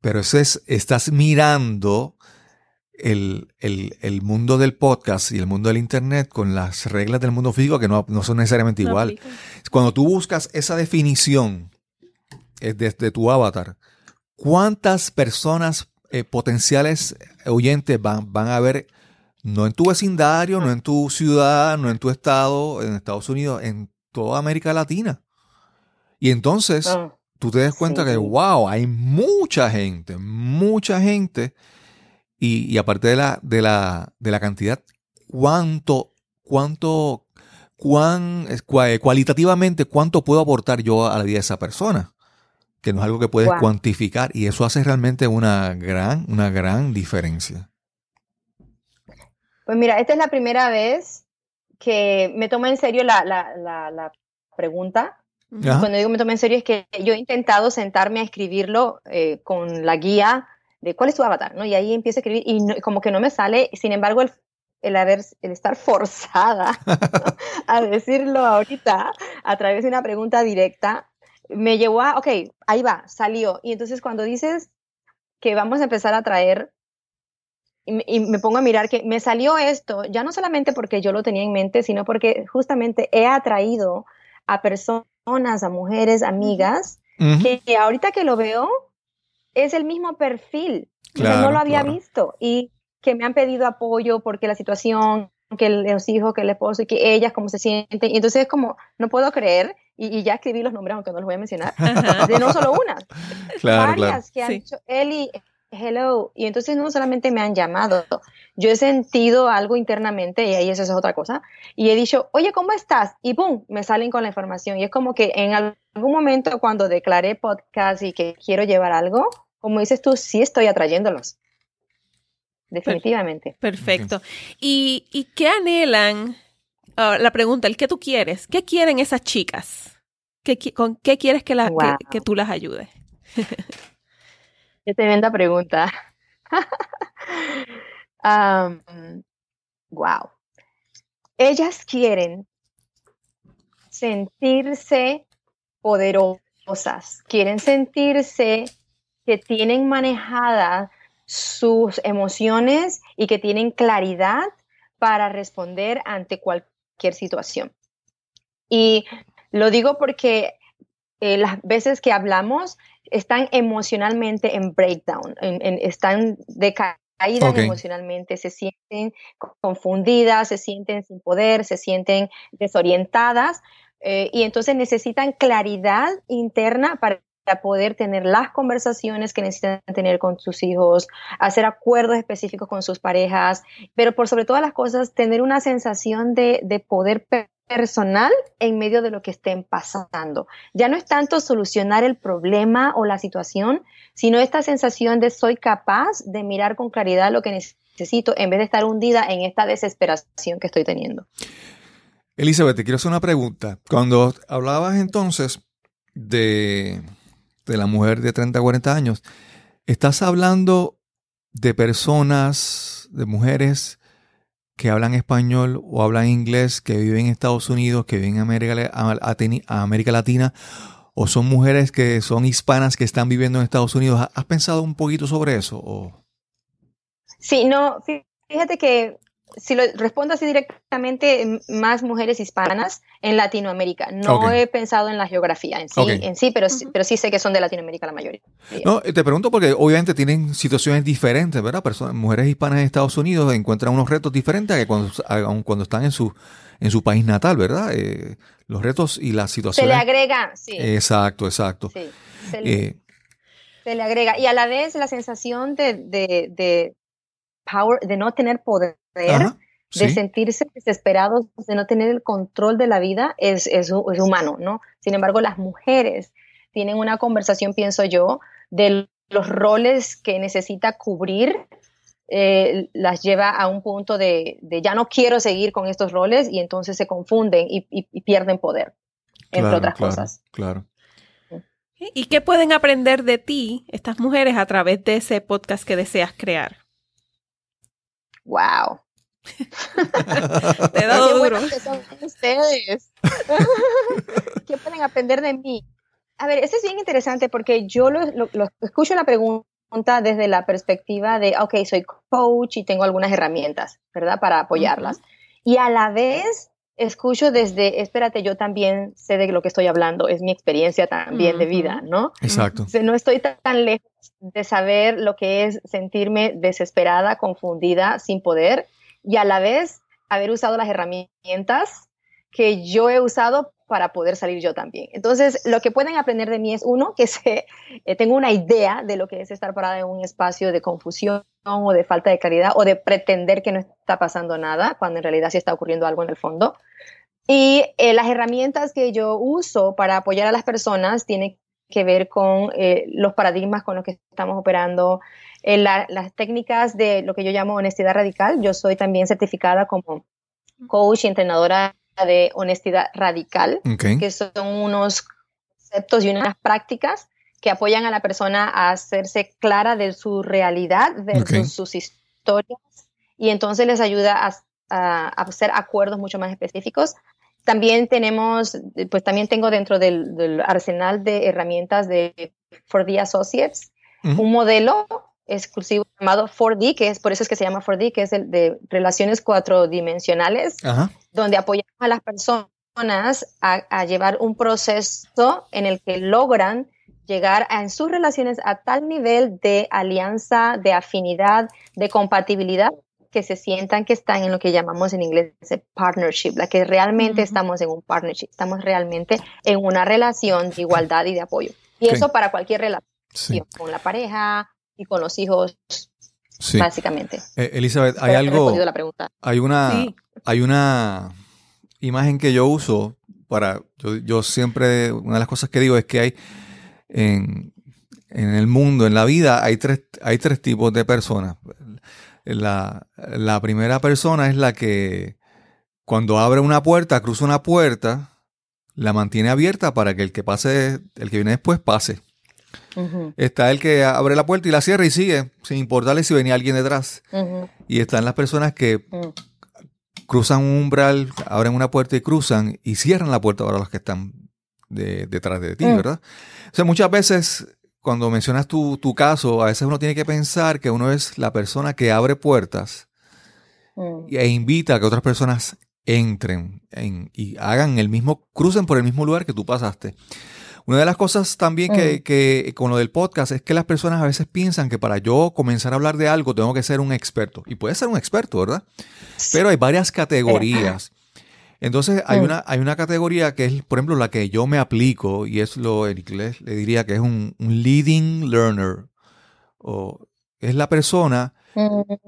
pero eso es, estás mirando el, el- el mundo del podcast y el mundo del internet con las reglas del mundo físico que no, no son necesariamente No igual. Cuando tú buscas esa definición eh, de, de tu avatar, ¿cuántas personas eh, potenciales oyentes van, van a ver no en tu vecindario, no en tu ciudad, no en tu estado, en Estados Unidos, en toda América Latina. Y entonces Ah, tú te das cuenta que, wow, hay mucha gente, mucha gente. Y, y aparte de la, de la, de la cantidad, cuánto, cuánto, cuán, cua- cualitativamente, cuánto puedo aportar yo a la vida de esa persona. Que no es algo que puedes Wow. cuantificar. Y eso hace realmente una gran, una gran diferencia. Pues mira, esta es la primera vez que me tomo en serio la, la, la, la pregunta. Ajá. Cuando digo me tomo en serio es que yo he intentado sentarme a escribirlo eh, con la guía de cuál es tu avatar, ¿no? Y ahí empiezo a escribir y no- como que no me sale, sin embargo, el, el haber, el estar forzada *laughs* a decirlo ahorita a través de una pregunta directa, me llevó a, ok, ahí va, salió. Y entonces cuando dices que vamos a empezar a traer y me, y me pongo a mirar que me salió esto, ya no solamente porque yo lo tenía en mente, sino porque justamente he atraído a personas, a mujeres, amigas, Ujú. que, que ahorita que lo veo es el mismo perfil. Claro, no lo había claro. visto y que me han pedido apoyo porque la situación, que el- los hijos, que el esposo y que ellas cómo se sienten. Y entonces es como, no puedo creer, y, y ya escribí los nombres, aunque no los voy a mencionar, Ajá. *laughs* de no solo una, Claro, claro. varias que han Sí. dicho Eli, hello. Y entonces no solamente me han llamado, yo he sentido algo internamente, y ahí eso es otra cosa, y he dicho, oye, ¿cómo estás? Y pum, me salen con la información. Y es como que en algún momento cuando declaré podcast y que quiero llevar algo, como dices tú, sí estoy atrayéndolos. Definitivamente. Perfecto. ¿Y, y qué anhelan? Ah, la pregunta, el qué tú quieres. ¿Qué quieren esas chicas? ¿Qué, ¿Con qué quieres que, la, que- Wow. que tú las ayudes? *laughs* Qué tremenda pregunta. *laughs* Wow. Ellas quieren sentirse poderosas, quieren sentirse que tienen manejadas sus emociones y que tienen claridad para responder ante cualquier situación. Y lo digo porque eh, las veces que hablamos están emocionalmente en breakdown, en- en- están decaídas emocionalmente, se sienten confundidas, se sienten sin poder, se sienten desorientadas eh, y entonces necesitan claridad interna para poder tener las conversaciones que necesitan tener con sus hijos, hacer acuerdos específicos con sus parejas, pero por sobre todas las cosas, tener una sensación de, de poder personal en medio de lo que estén pasando. Ya no es tanto solucionar el problema o la situación, sino esta sensación de soy capaz de mirar con claridad lo que necesito en vez de estar hundida en esta desesperación que estoy teniendo. Elizabeth, te quiero hacer una pregunta. Cuando hablabas entonces de, de la mujer de 30, 40 años, ¿estás hablando de personas, de mujeres que hablan español o hablan inglés, que viven en Estados Unidos, que viven en América, a- América Latina, o son mujeres que son hispanas que están viviendo en Estados Unidos? ¿Has- ¿Has pensado un poquito sobre eso? Sí, no, fí- fíjate que si lo respondo así directamente, más mujeres hispanas en Latinoamérica. No he pensado en la geografía en sí, en sí, pero, sí- Ujú. pero sí sé que son de Latinoamérica la mayoría. No, te pregunto porque obviamente tienen situaciones diferentes, ¿verdad? Personas, mujeres hispanas en Estados Unidos encuentran unos retos diferentes a que cuando, a- aun cuando están en su, en su país natal, ¿verdad? Eh, los retos y las Se le situaciones. agrega, sí, Exacto, exacto. sí, se le, Eh, se le agrega. Y a la vez la sensación de, de, de power, de no tener poder, ajá, de sí, sentirse desesperados, de no tener el control de la vida, es, es, es humano, ¿no? Sin embargo, las mujeres tienen una conversación, pienso yo, de los roles que necesita cubrir, eh, las lleva a un punto de, de ya no quiero seguir con estos roles y entonces se confunden y, y- y pierden poder, entre claro, otras claro, cosas. Claro. ¿Y qué pueden aprender de ti estas mujeres a través de ese podcast que deseas crear? ¡Wow! *laughs* Te Qué duro. buenos que son ustedes. *laughs* ¿Qué pueden aprender de mí? A ver, esto es bien interesante porque yo lo, lo- lo- escucho la pregunta desde la perspectiva de, ok, soy coach y tengo algunas herramientas, ¿verdad? Para apoyarlas. Y a la vez escucho desde, espérate, yo también sé de lo que estoy hablando, es mi experiencia también de vida, ¿no? Exacto. No estoy tan lejos de saber lo que es sentirme desesperada, confundida, sin poder. y a la vez haber usado las herramientas que yo he usado para poder salir yo también. Entonces, lo que pueden aprender de mí es, uno, que sé, eh, tengo una idea de lo que es estar parada en un espacio de confusión o de falta de claridad o de pretender que no está pasando nada cuando en realidad sí está ocurriendo algo en el fondo. Y eh, las herramientas que yo uso para apoyar a las personas tienen que ver con eh, los paradigmas con los que estamos operando, eh, las técnicas de lo que yo llamo honestidad radical. Yo soy también certificada como coach y entrenadora de honestidad radical, que son unos conceptos y unas prácticas que apoyan a la persona a hacerse clara de su realidad versus sus historias y entonces les ayuda a, a, hacer acuerdos mucho más específicos. También tenemos, pues también tengo dentro del, arsenal de herramientas de 4D Associates un modelo exclusivo llamado 4D, que es por eso es que se llama 4D, que es el de relaciones cuatrodimensionales, donde apoyamos a las personas a, a, llevar un proceso en el que logran llegar a, en sus relaciones a tal nivel de alianza, de afinidad, de compatibilidad, que se sientan que están en lo que llamamos en inglés partnership, la que realmente estamos en un partnership, estamos realmente en una relación de igualdad y de apoyo. Y eso para cualquier relación, con la pareja y con los hijos, básicamente. Eh, Elizabeth, hay algo, hay una, hay una imagen que yo uso para, yo, yo siempre, una de las cosas que digo es que hay en, el mundo, en la vida, hay tres, hay tres tipos de personas. La, primera persona es la que cuando abre una puerta, cruza una puerta, la mantiene abierta para que el que pase, el que viene después pase. Está el que abre la puerta y la cierra y sigue, sin importarle si venía alguien detrás. Y están las personas que cruzan un umbral, abren una puerta y cruzan y cierran la puerta para los que están detrás de ti, mm. ¿verdad? O sea, muchas veces cuando mencionas tu, caso, a veces uno tiene que pensar que uno es la persona que abre puertas mm. e invita a que otras personas entren y hagan el mismo, crucen por el mismo lugar que tú pasaste. Una de las cosas también que, mm. que, con lo del podcast es que las personas a veces piensan que para yo comenzar a hablar de algo tengo que ser un experto. Y puede ser un experto, ¿verdad? Pero hay varias categorías. Entonces hay, mm. una, hay una categoría que es, por ejemplo, la que yo me aplico, y es lo en inglés le diría que es un, leading learner. O es la persona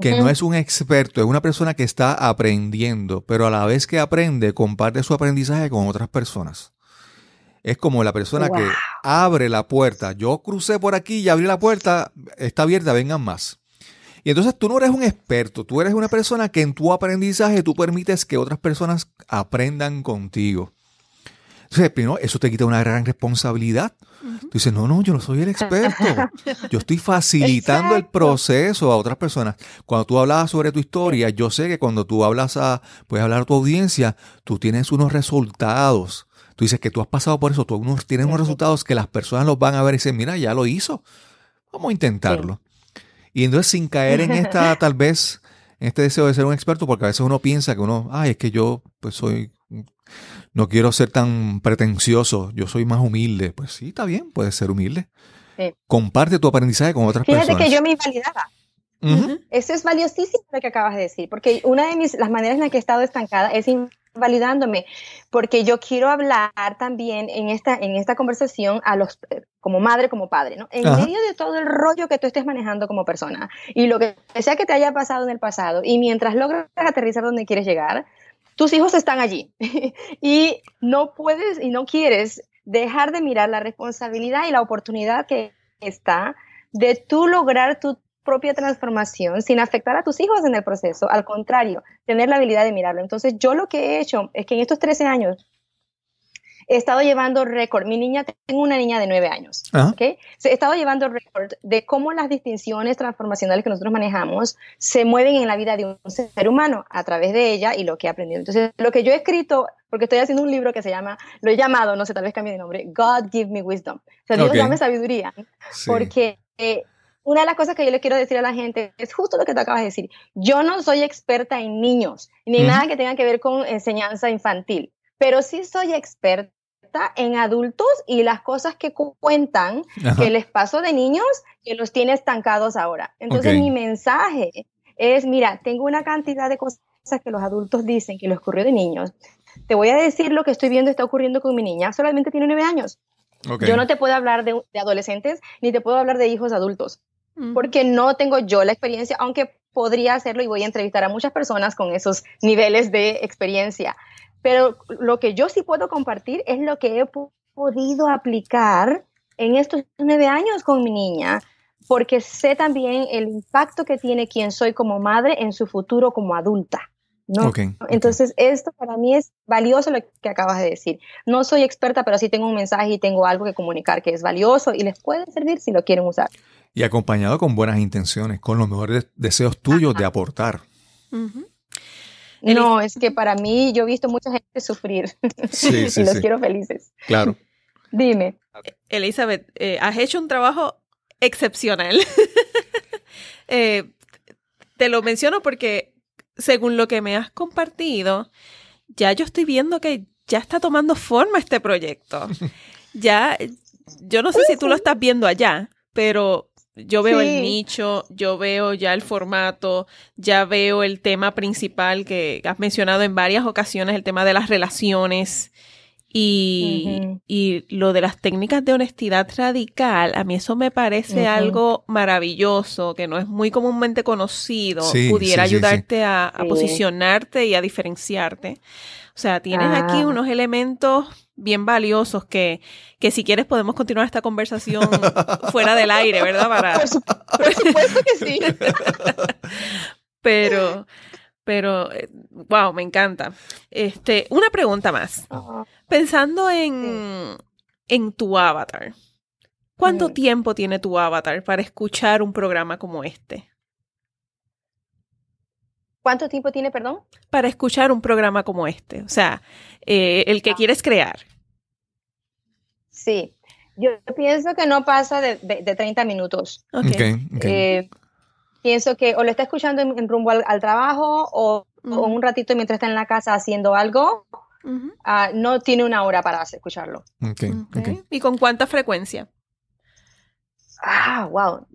que no es un experto, es una persona que está aprendiendo, pero a la vez que aprende, comparte su aprendizaje con otras personas. Es como la persona que abre la puerta. Yo crucé por aquí y abrí la puerta, está abierta, vengan más. Y entonces tú no eres un experto, tú eres una persona que en tu aprendizaje tú permites que otras personas aprendan contigo. Entonces, primero, eso te quita una gran responsabilidad. Tú dices, no, no, yo no soy el experto. *laughs* Yo estoy facilitando el proceso a otras personas. Cuando tú hablabas sobre tu historia, yo sé que cuando tú hablas a, puedes hablar a tu audiencia, tú tienes unos resultados. Tú dices que tú has pasado por eso, tú tienes unos resultados que las personas los van a ver y dicen, mira, ya lo hizo. Vamos a intentarlo. Y entonces sin caer en esta, *laughs* tal vez, en este deseo de ser un experto, porque a veces uno piensa que uno, ay, es que yo pues soy, no quiero ser tan pretencioso, yo soy más humilde. Pues sí, está bien, puedes ser humilde. Comparte tu aprendizaje con otras personas. Fíjate que yo me invalidaba. Eso es valiosísimo lo que acabas de decir, porque una de mis, las maneras en las que he estado estancada es validándome, porque yo quiero hablar también en esta, en esta conversación a los, como madre, como padre, ¿no? En medio de todo el rollo que tú estés manejando como persona y lo que sea que te haya pasado en el pasado y mientras logras aterrizar donde quieres llegar, tus hijos están allí *laughs* y no puedes y no quieres dejar de mirar la responsabilidad y la oportunidad que está de tú lograr tu propia transformación sin afectar a tus hijos en el proceso. Al contrario, tener la habilidad de mirarlo. Entonces, yo lo que he hecho es que en estos 13 años he estado llevando récord. Mi niña, tengo una niña de 9 años. ¿okay? He estado llevando récord de cómo las distinciones transformacionales que nosotros manejamos se mueven en la vida de un ser humano a través de ella y lo que he aprendido. Entonces, lo que yo he escrito, porque estoy haciendo un libro que se llama, lo he llamado, no sé, tal vez cambie de nombre, God Give Me Wisdom. O sea, Dios dame sabiduría. Porque eh, una de las cosas que yo le quiero decir a la gente es justo lo que te acabas de decir. Yo no soy experta en niños, ni nada que tenga que ver con enseñanza infantil, pero sí soy experta en adultos y las cosas que cuentan que les pasó de niños que los tiene estancados ahora. Entonces mi mensaje es, mira, tengo una cantidad de cosas que los adultos dicen que les ocurrió de niños. Te voy a decir lo que estoy viendo está ocurriendo con mi niña. Solamente tiene nueve años. Yo no te puedo hablar de, de adolescentes ni te puedo hablar de hijos adultos porque no tengo yo la experiencia, aunque podría hacerlo y voy a entrevistar a muchas personas con esos niveles de experiencia. Pero lo que yo sí puedo compartir es lo que he po- podido aplicar en estos nueve años con mi niña, porque sé también el impacto que tiene quien soy como madre en su futuro como adulta. ¿no? Ok, ok. Entonces, esto para mí es valioso lo que acabas de decir. No soy experta, pero sí tengo un mensaje y tengo algo que comunicar que es valioso y les puede servir si lo quieren usar. Y acompañado con buenas intenciones, con los mejores deseos tuyos de aportar. No, es que para mí yo he visto mucha gente sufrir Sí, *laughs* sí, y los sí. quiero felices. Claro. *laughs* Dime. Elizabeth, eh, has hecho un trabajo excepcional. *laughs* Eh, te lo menciono porque, según lo que me has compartido, ya yo estoy viendo que ya está tomando forma este proyecto. Ya, yo no sé si tú lo estás viendo allá, pero yo veo el nicho, yo veo ya el formato, ya veo el tema principal que has mencionado en varias ocasiones, el tema de las relaciones. Y, y lo de las técnicas de honestidad radical, a mí eso me parece algo maravilloso, que no es muy comúnmente conocido, Sí, pudiera sí, sí, sí. ayudarte a, a Sí. posicionarte y a diferenciarte. O sea, tienes aquí Ah. unos elementos bien valiosos que, que si quieres podemos continuar esta conversación *laughs* fuera del aire, ¿verdad? Para, Por, sup- por supuesto que sí. *laughs* pero, pero, eh, wow, me encanta. Este, una pregunta más. Ah, Pensando en, en tu avatar, ¿cuánto tiempo tiene tu avatar para escuchar un programa como este? ¿Cuánto tiempo tiene, perdón? Para escuchar un programa como este. O sea, eh, el que Ah. quieres crear. Sí. Yo pienso que no pasa de, de- de 30 minutos. Ok. Ok, ok. Eh, pienso que o lo está escuchando en, en rumbo al, al trabajo o, un ratito mientras está en la casa haciendo algo. Ah, no tiene una hora para escucharlo. Ok, Ok. ok. ¿Y con cuánta frecuencia? Ah, wow.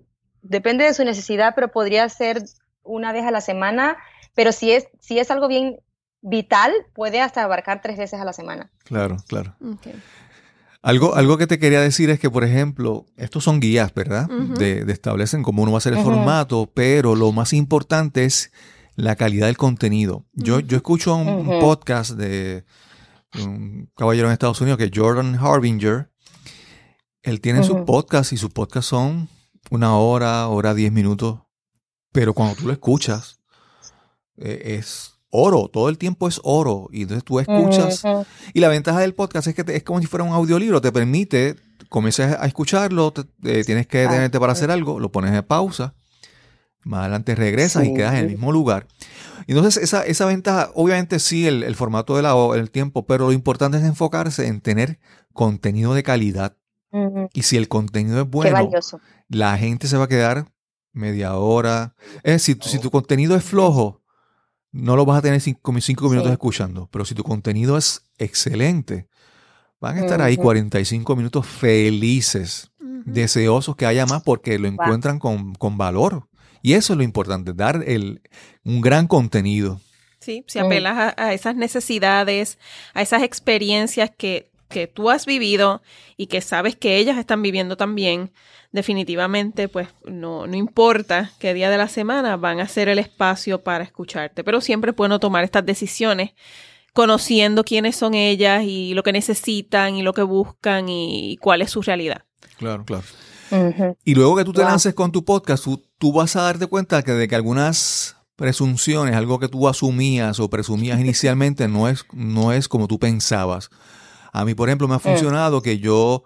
Depende de su necesidad, pero podría ser una vez a la semana. Pero si es, si es algo bien vital, puede hasta abarcar tres veces a la semana. Claro, claro. Algo, algo que te quería decir es que, por ejemplo, estos son guías, ¿verdad? De, de establecen cómo uno va a hacer el formato, pero lo más importante es la calidad del contenido. Yo, yo escucho un, podcast de un caballero en Estados Unidos que es Jordan Harbinger. Él tiene sus podcasts y sus podcasts son una hora, hora, diez minutos. Pero cuando tú lo escuchas, eh, es oro. Todo el tiempo es oro. Y entonces tú escuchas y la ventaja del podcast es que te- es como si fuera un audiolibro, te permite, comienzas a escucharlo, te- eh, tienes que detenerte para hacer algo, lo pones en pausa, más adelante regresas y quedas en el mismo lugar. Entonces, esa, esa ventaja, obviamente sí, el, el formato de la ho- el tiempo, pero lo importante es enfocarse en tener contenido de calidad. Y si el contenido es bueno, la gente se va a quedar media hora. Es decir, si tu contenido es flojo, no lo vas a tener cinco, cinco minutos Sí. escuchando. Pero si tu contenido es excelente, van a estar ahí Ujú. 45 minutos felices, deseosos que haya más porque lo Wow. encuentran con, con valor. Y eso es lo importante, dar el, un gran contenido. Sí, si apelas a, a esas necesidades, a esas experiencias que, que tú has vivido y que sabes que ellas están viviendo también, definitivamente, pues no, no importa qué día de la semana van a ser el espacio para escucharte. Pero siempre es bueno tomar estas decisiones conociendo quiénes son ellas y lo que necesitan y lo que buscan y, cuál es su realidad. Claro, claro. Y luego que tú te Wow. lances con tu podcast, tú, tú vas a darte cuenta que de que algunas presunciones, algo que tú asumías o presumías inicialmente, no es, no es como tú pensabas. A mí, por ejemplo, me ha funcionado que yo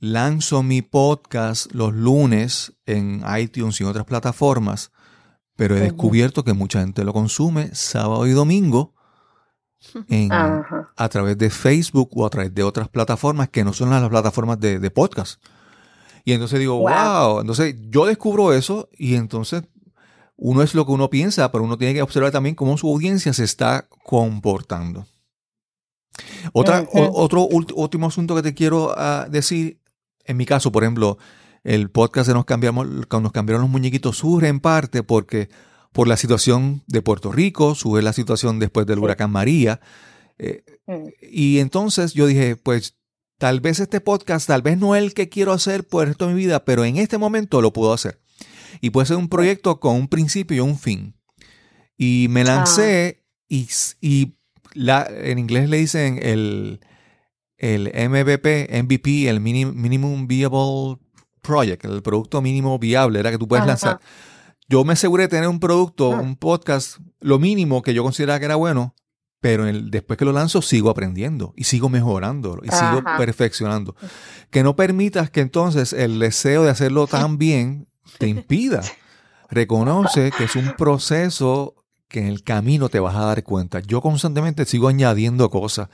lanzo mi podcast los lunes en iTunes y en otras plataformas, pero he descubierto que mucha gente lo consume sábado y domingo *laughs* en, a través de Facebook o a través de otras plataformas que no son las plataformas de, de podcast. Y entonces digo, wow. Wow. Entonces yo descubro eso y entonces uno es lo que uno piensa, pero uno tiene que observar también cómo su audiencia se está comportando. Otra, o- otro último asunto que te quiero ah, decir, en mi caso, por ejemplo, el podcast de nos cambiamos, cuando nos cambiaron los muñequitos surge en parte porque por la situación de Puerto Rico, sube la situación después del huracán María. Eh, Mm. y entonces yo dije, pues tal vez este podcast, tal vez no es el que quiero hacer por el resto de mi vida, pero en este momento lo puedo hacer. Y puede ser un proyecto con un principio y un fin. Y me lancé y, s- y la, en inglés le dicen el, el MVP, MVP, el Minim- Minimum Viable Project, el producto mínimo viable, era que tú puedes Ajá. lanzar. Yo me aseguré de tener un producto, Ah. un podcast, lo mínimo que yo consideraba que era bueno, pero el- después que lo lanzo sigo aprendiendo y sigo mejorando y sigo perfeccionando. Que no permitas que entonces el deseo de hacerlo tan bien te impida. *laughs* Reconoce que es un proceso que en el camino te vas a dar cuenta. Yo constantemente sigo añadiendo cosas,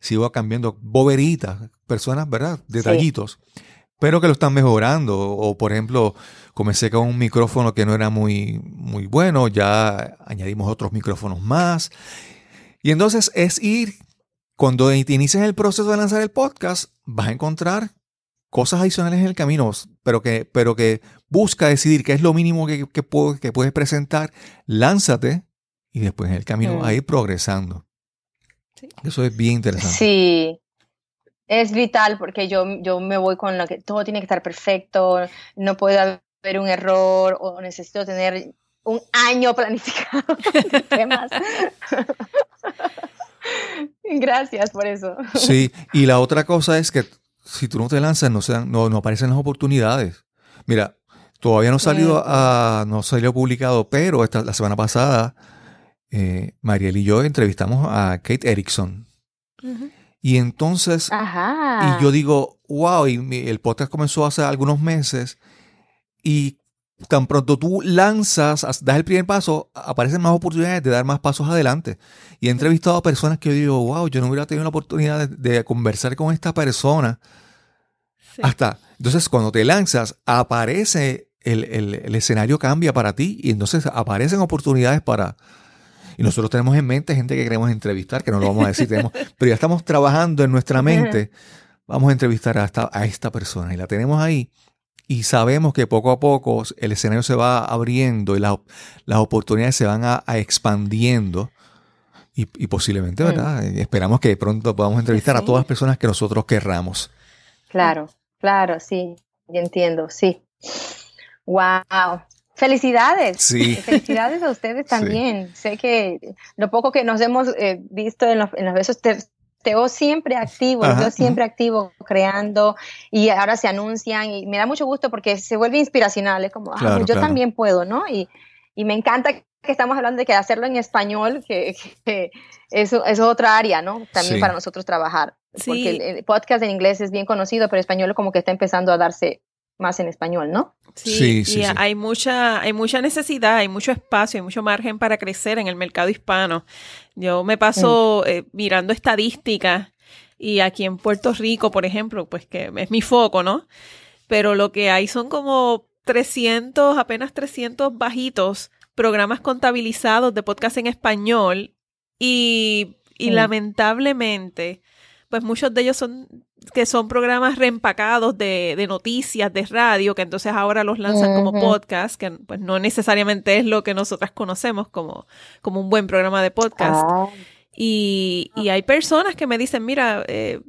sigo cambiando boberitas, personas, ¿verdad? Detallitos, pero que lo están mejorando. O, por ejemplo, comencé con un micrófono que no era muy, muy bueno, ya añadimos otros micrófonos más. Y entonces es ir, cuando te inicias el proceso de lanzar el podcast, vas a encontrar cosas adicionales en el camino, pero que, pero que busca decidir qué es lo mínimo que, que, que puedes presentar, lánzate y después en el camino Mm. a ir progresando. Sí. Eso es bien interesante. Sí, es vital porque yo, yo me voy con lo que todo tiene que estar perfecto, no puede haber un error o necesito tener un año *laughs* planificado de temas. *laughs* Gracias por eso. Sí, y la otra cosa es que si tú no te lanzas, no, se dan- no, no aparecen las oportunidades. Mira, todavía no ha salido, a, no salió publicado, pero esta, la semana pasada, eh, Mariel y yo entrevistamos a Kate Erickson. Y entonces, Ajá. y yo digo, wow, y mi- el podcast comenzó hace algunos meses y tan pronto tú lanzas, as- das el primer paso, aparecen más oportunidades de dar más pasos adelante. Y he entrevistado a personas que yo digo, wow, yo no hubiera tenido la oportunidad de, de conversar con esta persona Sí. hasta, entonces cuando te lanzas, aparece, el, el- el escenario cambia para ti y entonces aparecen oportunidades para... Y nosotros tenemos en mente gente que queremos entrevistar, que no lo vamos a decir, tenemos, pero ya estamos trabajando en nuestra mente, vamos a entrevistar a esta, a esta persona y la tenemos ahí y sabemos que poco a poco el escenario se va abriendo y la- las oportunidades se van a, a expandiendo y, y posiblemente, Mm. ¿verdad? Esperamos que pronto podamos entrevistar a todas las personas que nosotros querramos. Claro, claro, sí, yo entiendo, sí. Wow. Felicidades. Sí. *laughs* Felicidades a ustedes también. Sé que lo poco que nos hemos eh, visto en los, en los besos te, te veo siempre activo, Ajá, veo siempre activo creando y ahora se anuncian y me da mucho gusto porque se vuelve inspiracional, es como, ah, pues yo claro. también puedo, ¿no? Y, y me encanta que estamos hablando de que hacerlo en español, que, que eso es otra área, ¿no? También Sí. para nosotros trabajar. Sí. Porque el, el podcast en inglés es bien conocido, pero español como que está empezando a darse más en español, ¿no? Sí, Sí, y sí, sí. hay mucha, hay mucha necesidad, hay mucho espacio, hay mucho margen para crecer en el mercado hispano. Yo me paso Mm. eh, mirando estadísticas y aquí en Puerto Rico, por ejemplo, pues que es mi foco, ¿no? Pero lo que hay son como 300, apenas 300 bajitos programas contabilizados de podcast en español y, y lamentablemente, pues muchos de ellos son que son programas reempacados de, de noticias, de radio, que entonces ahora los lanzan como podcast, que pues no necesariamente es lo que nosotras conocemos como, como un buen programa de podcast. Ah, Y, y hay personas que me dicen, mira, eh,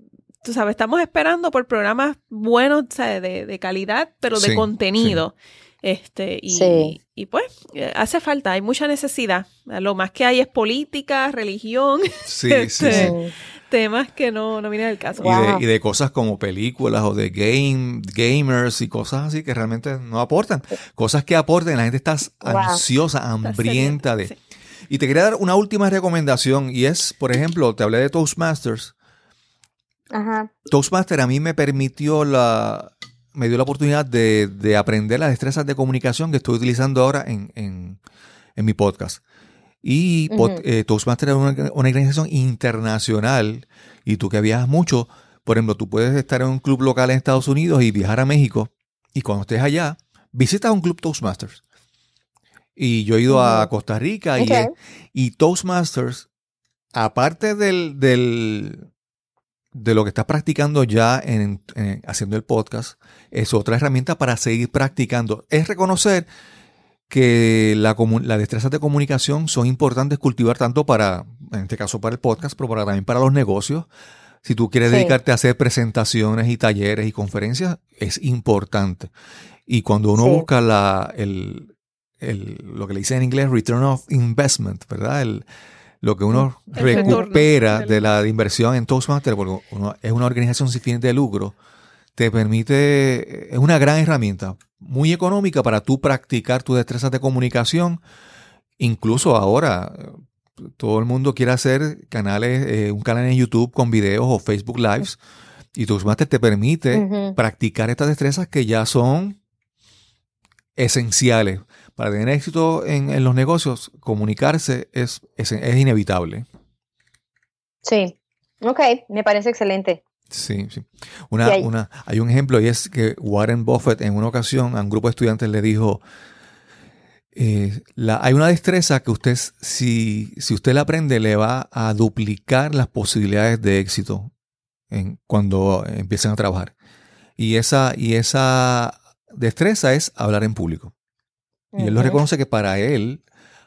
tú sabes, estamos esperando por programas buenos, o sea, de, de calidad, pero de Sí, contenido. Este, y, Sí. y pues eh, hace falta, hay mucha necesidad. Lo más que hay es política, religión, Sí, *laughs* sí, sí. Temas que no, no vienen al caso. Y, Wow. de, y de cosas como películas o de game, gamers y cosas así que realmente no aportan. Cosas que aporten, la gente está Wow. ansiosa, hambrienta de... sí. Y te quería dar una última recomendación y es, por ejemplo, te hablé de Toastmasters. Ajá. Toastmaster a mí me permitió la, me dio la oportunidad de, de aprender las destrezas de comunicación que estoy utilizando ahora en, en, en mi podcast. Y Ujú. eh, Toastmaster es una, una organización internacional y tú que viajas mucho, por ejemplo, tú puedes estar en un club local en Estados Unidos y viajar a México y cuando estés allá, visitas un club Toastmasters. Y yo he ido a. Costa Rica y, y Toastmasters, aparte del, del, de lo que estás practicando ya en, en- haciendo el podcast, es otra herramienta para seguir practicando. Es reconocer que la, las destrezas de comunicación son importantes cultivar tanto para, en este caso para el podcast, pero para, también para los negocios. Si tú quieres Sí. dedicarte a hacer presentaciones y talleres y conferencias, es importante. Y cuando uno Sí. busca la, el, el- lo que le dicen en inglés return of investment, ¿verdad? El, lo que uno El recupera de la inversión en Toastmasters, porque uno es una organización sin fines de lucro, te permite, es una gran herramienta, muy económica para tú practicar tus destrezas de comunicación. Incluso ahora, eh, todo el mundo quiere hacer canales, eh, un canal en YouTube con videos o Facebook Lives, y Toastmasters te permite practicar estas destrezas que ya son esenciales. Para tener éxito en, en los negocios, comunicarse es, es, es inevitable. Sí. Ok, me parece excelente. Sí, sí. Una, hay- una, hay un ejemplo y es que Warren Buffett en una ocasión a un grupo de estudiantes le dijo, eh, la, hay una destreza que usted, si, si usted la aprende, le va a duplicar las posibilidades de éxito en, cuando empiecen a trabajar. Y esa, y esa destreza es hablar en público. Y él lo reconoce que para él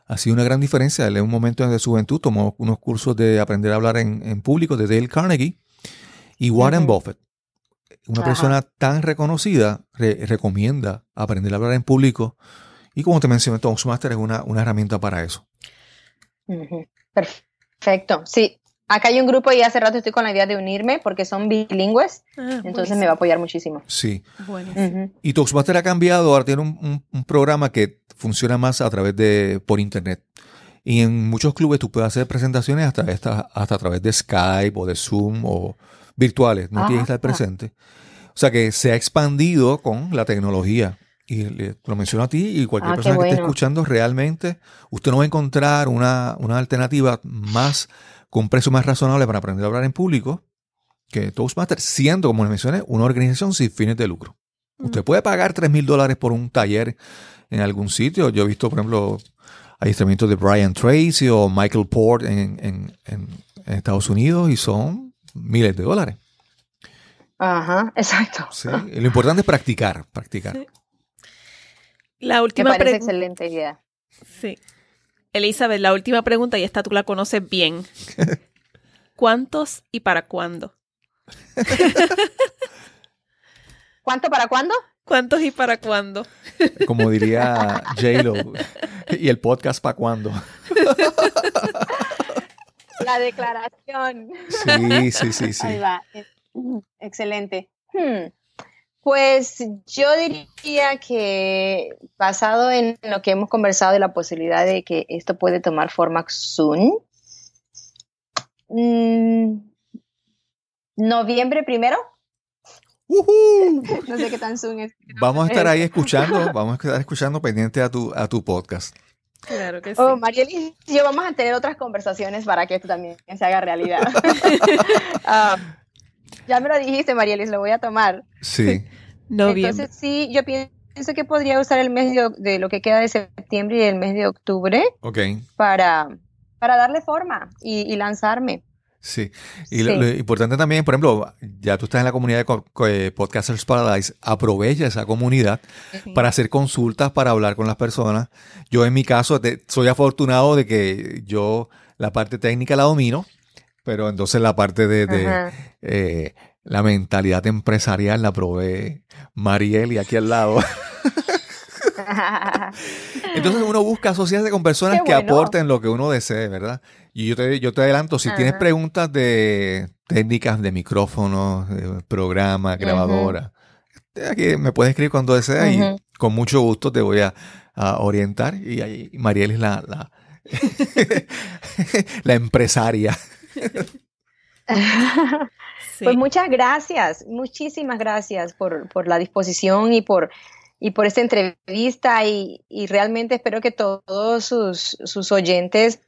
ha sido una gran diferencia. Él en un momento de su juventud tomó unos cursos de aprender a hablar en, en público de Dale Carnegie y Warren. Buffett. Una Ajá. persona tan reconocida re- recomienda aprender a hablar en público. Y como te mencioné, Toastmaster es una, una herramienta para eso. Perfecto. Sí. Acá hay un grupo y hace rato estoy con la idea de unirme porque son bilingües, Ah, entonces me va a apoyar muchísimo. Sí. Y Toastmaster ha cambiado, ahora tiene un, un- un programa que funciona más a través de, por internet. Y en muchos clubes tú puedes hacer presentaciones hasta, esta- hasta a través de Skype o de Zoom o virtuales, no tienes que estar presente. O sea que se ha expandido con la tecnología. Y le- lo menciono a ti y cualquier Ah, persona que esté escuchando, realmente usted no va a encontrar una, una alternativa más con un precio más razonable para aprender a hablar en público que Toastmaster, siendo, como les mencioné, una organización sin fines de lucro. Usted puede pagar 3 mil dólares por un taller en algún sitio. Yo he visto, por ejemplo, adiestramientos de Brian Tracy o Michael Port en, en- en- en Estados Unidos y son miles de dólares. Ajá, exacto. Sí. Lo importante es practicar, practicar. Sí. La Me última parece pregunta. excelente idea. Sí. Elizabeth, la última pregunta, y esta tú la conoces bien. *laughs* ¿Cuántos y para cuándo? *laughs* ¿Cuánto para cuándo? ¿Cuántos y para cuándo? Como diría *laughs* J-Lo. ¿Y el podcast para cuándo? La declaración. Sí, sí, sí, sí. Ahí va. Excelente. Hmm. Pues yo diría que basado en lo que hemos conversado de la posibilidad de que esto puede tomar forma soon, mm, noviembre primero, *laughs* no sé qué tan soon es. Vamos a estar ahí *laughs* escuchando, vamos a estar escuchando pendiente a tu, a tu podcast. Claro que sí. Oh, Marielis y yo vamos a tener otras conversaciones para que esto también se haga realidad. *laughs* Ah, ya me lo dijiste, Marielis, lo voy a tomar. Sí. *laughs* Noviembre. Entonces, sí, yo pienso que podría usar el mes de, de lo que queda de septiembre y el mes de octubre Ok. para, para darle forma y, y lanzarme. Sí. Y lo, Sí. lo importante también, por ejemplo, ya tú estás en la comunidad de eh, Podcasters Paradise, aprovecha esa comunidad para hacer consultas, para hablar con las personas. Yo en mi caso te- soy afortunado de que yo la parte técnica la domino, pero entonces la parte de, eh, la mentalidad empresarial la provee Mariel y aquí al lado. *laughs* *laughs* Entonces uno busca asociarse con personas que aporten lo que uno desee, ¿verdad? Y yo te, yo te adelanto, si tienes preguntas de técnicas de micrófonos, de programas, Ujú. grabadoras, aquí me puedes escribir cuando deseas y con mucho gusto te voy a, a orientar. Y ahí Mariel es la, la, *laughs* la empresaria. *laughs* Sí. Pues muchas gracias, muchísimas gracias por, por la disposición y por, y por esta entrevista y, y realmente espero que todos sus, sus oyentes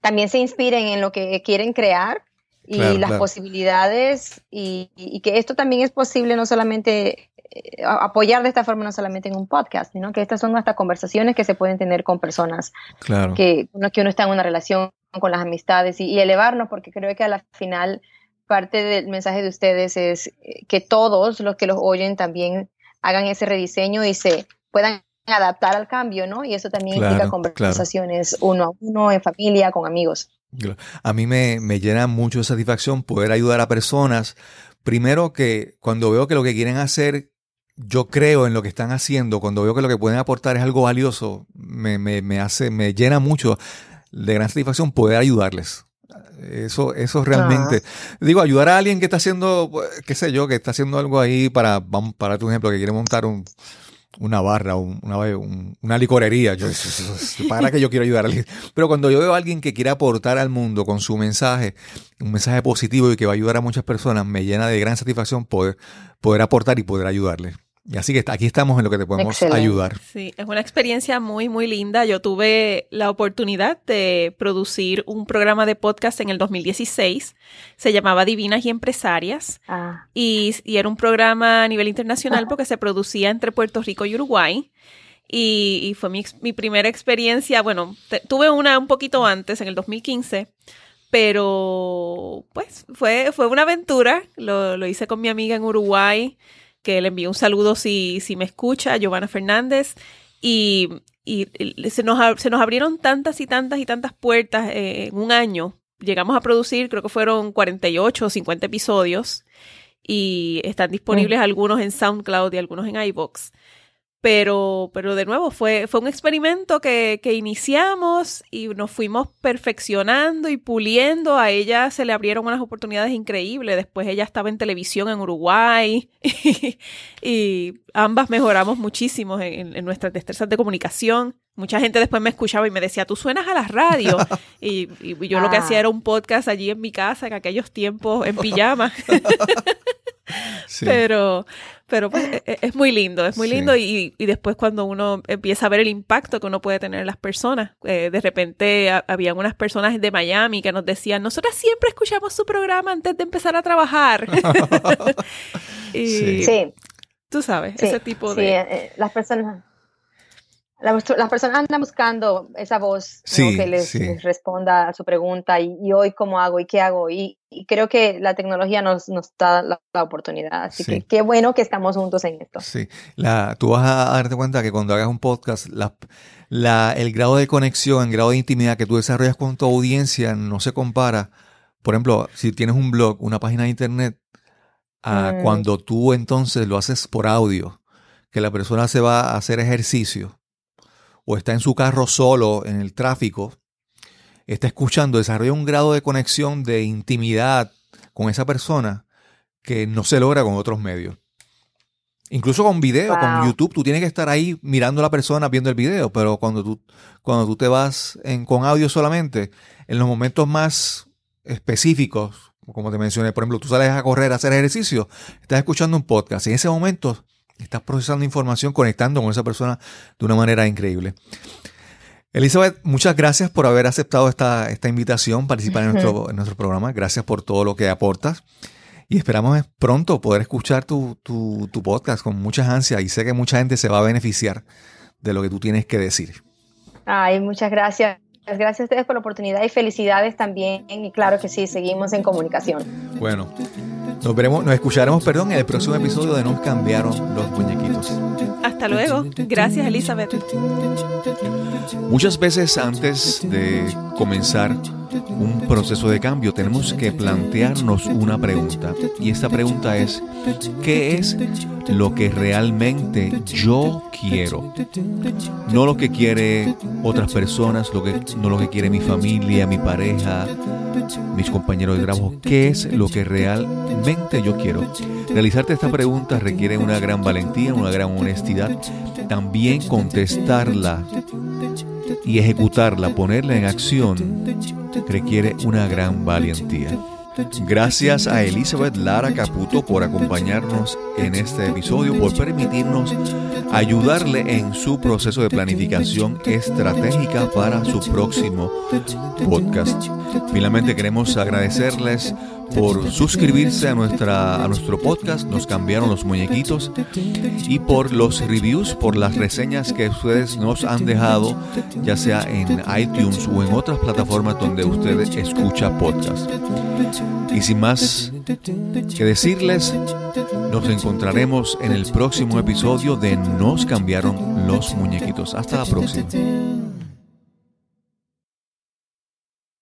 también se inspiren en lo que quieren crear y Claro, las claro. posibilidades y, y que esto también es posible no solamente eh, apoyar de esta forma no solamente en un podcast, sino que estas son hasta conversaciones que se pueden tener con personas Claro. que uno, que uno está en una relación con las amistades y, y elevarnos, porque creo que a la final parte del mensaje de ustedes es eh, que todos los que los oyen también hagan ese rediseño y se puedan adaptar al cambio, ¿no? Y eso también implica conversaciones uno a uno, en familia, con amigos. A mí me, me llena mucho de satisfacción poder ayudar a personas. Primero que cuando veo que lo que quieren hacer yo creo en lo que están haciendo, cuando veo que lo que pueden aportar es algo valioso, me, me, me hace, me llena mucho de gran satisfacción poder ayudarles. Eso, eso realmente. Ah. Digo, ayudar a alguien que está haciendo, qué sé yo, que está haciendo algo ahí para, vamos, para tu ejemplo, que quiere montar un, una barra, una, una licorería. Yo, para que yo quiero ayudar a alguien. Pero cuando yo veo a alguien que quiere aportar al mundo con su mensaje, un mensaje positivo y que va a ayudar a muchas personas, me llena de gran satisfacción poder, poder aportar y poder ayudarle. Y así que aquí estamos en lo que te podemos ayudar. Sí, es una experiencia muy, muy linda. Yo tuve la oportunidad de producir un programa de podcast en el 2016. Se llamaba Divinas y Empresarias. Ah. Y, era un programa a nivel internacional porque se producía entre Puerto Rico y Uruguay. Y, fue mi, primera experiencia. Bueno, tuve una un poquito antes, en el 2015 pero pues fue, fue una aventura. Lo, lo, hice con mi amiga en Uruguay que le envío un saludo si, si me escucha, Giovanna Fernández. Y, se, nos, se nos abrieron tantas y tantas y tantas puertas eh, en un año. Llegamos a producir, creo que fueron 48 o 50 episodios y están disponibles mm. algunos en SoundCloud y algunos en iBox. Pero, pero de nuevo, fue, fue un experimento que, que, iniciamos y nos fuimos perfeccionando y puliendo. A ella se le abrieron unas oportunidades increíbles. Después ella estaba en televisión en Uruguay *laughs* y, ambas mejoramos muchísimo en, en, nuestras destrezas de comunicación. Mucha gente después me escuchaba y me decía, tú suenas a la radio. *laughs* y, y, yo lo que hacía ah. era un podcast allí en mi casa en aquellos tiempos en pijama. *laughs* Pero, pero pues, e, e, es muy lindo, es muy lindo y, y, después cuando uno empieza a ver el impacto que uno puede tener en las personas, eh, de repente habían unas personas de Miami que nos decían, nosotras siempre escuchamos su programa antes de empezar a trabajar. *laughs* *laughs* y, sí. Tú sabes, ese tipo de... Eh, eh, las personas las personas andan buscando esa voz que les, responda a su pregunta y, hoy cómo hago y qué hago. Y, creo que la tecnología nos, nos da la, oportunidad. Así que qué bueno que estamos juntos en esto. Sí, la, tú vas a darte cuenta que cuando hagas un podcast, la, la, el grado de conexión, el grado de intimidad que tú desarrollas con tu audiencia no se compara. Por ejemplo, si tienes un blog, una página de internet, a mm. cuando tú entonces lo haces por audio, que la persona se va a hacer ejercicio o está en su carro solo en el tráfico, está escuchando, desarrolla un grado de conexión, de intimidad con esa persona que no se logra con otros medios. Incluso con video, con YouTube, tú tienes que estar ahí mirando a la persona, viendo el video, pero cuando tú, cuando tú te vas en, con audio solamente, en los momentos más específicos, como te mencioné, por ejemplo, tú sales a correr, a hacer ejercicio, estás escuchando un podcast y en ese momento Estás procesando información, conectando con esa persona de una manera increíble. Elizabeth, muchas gracias por haber aceptado esta, esta invitación, participar en nuestro, en nuestro programa. Gracias por todo lo que aportas. Y esperamos pronto poder escuchar tu, tu, tu, podcast con muchas ansias y sé que mucha gente se va a beneficiar de lo que tú tienes que decir. Ay, muchas gracias. Gracias a ustedes por la oportunidad y felicidades también. Y claro que sí, seguimos en comunicación. Bueno, nos veremos, nos escucharemos, perdón, en el próximo episodio de Nos cambiaron los muñequitos. Hasta luego. Gracias, Elizabeth. Muchas veces antes de comenzar un proceso de cambio tenemos que plantearnos una pregunta. Y esta pregunta es, ¿qué es lo que realmente yo quiero? No lo que quiere otras personas, lo que, no lo que quiere mi familia, mi pareja, mis compañeros de trabajo. ¿Qué es lo que realmente yo quiero? Realizarte esta pregunta requiere una gran valentía, una gran honestidad. También contestarla y ejecutarla, ponerla en acción, requiere una gran valentía. Gracias a Elizabeth Lara Caputo por acompañarnos en este episodio, por permitirnos ayudarle en su proceso de planificación estratégica para su próximo podcast. Finalmente queremos agradecerles por suscribirse a, nuestra, a nuestro podcast, nos cambiaron los muñequitos, y por los reviews, por las reseñas que ustedes nos han dejado, ya sea en iTunes o en otras plataformas donde ustedes escucha podcast. Y sin más que decirles, nos encontraremos en el próximo episodio de Nos cambiaron los muñequitos. Hasta la próxima.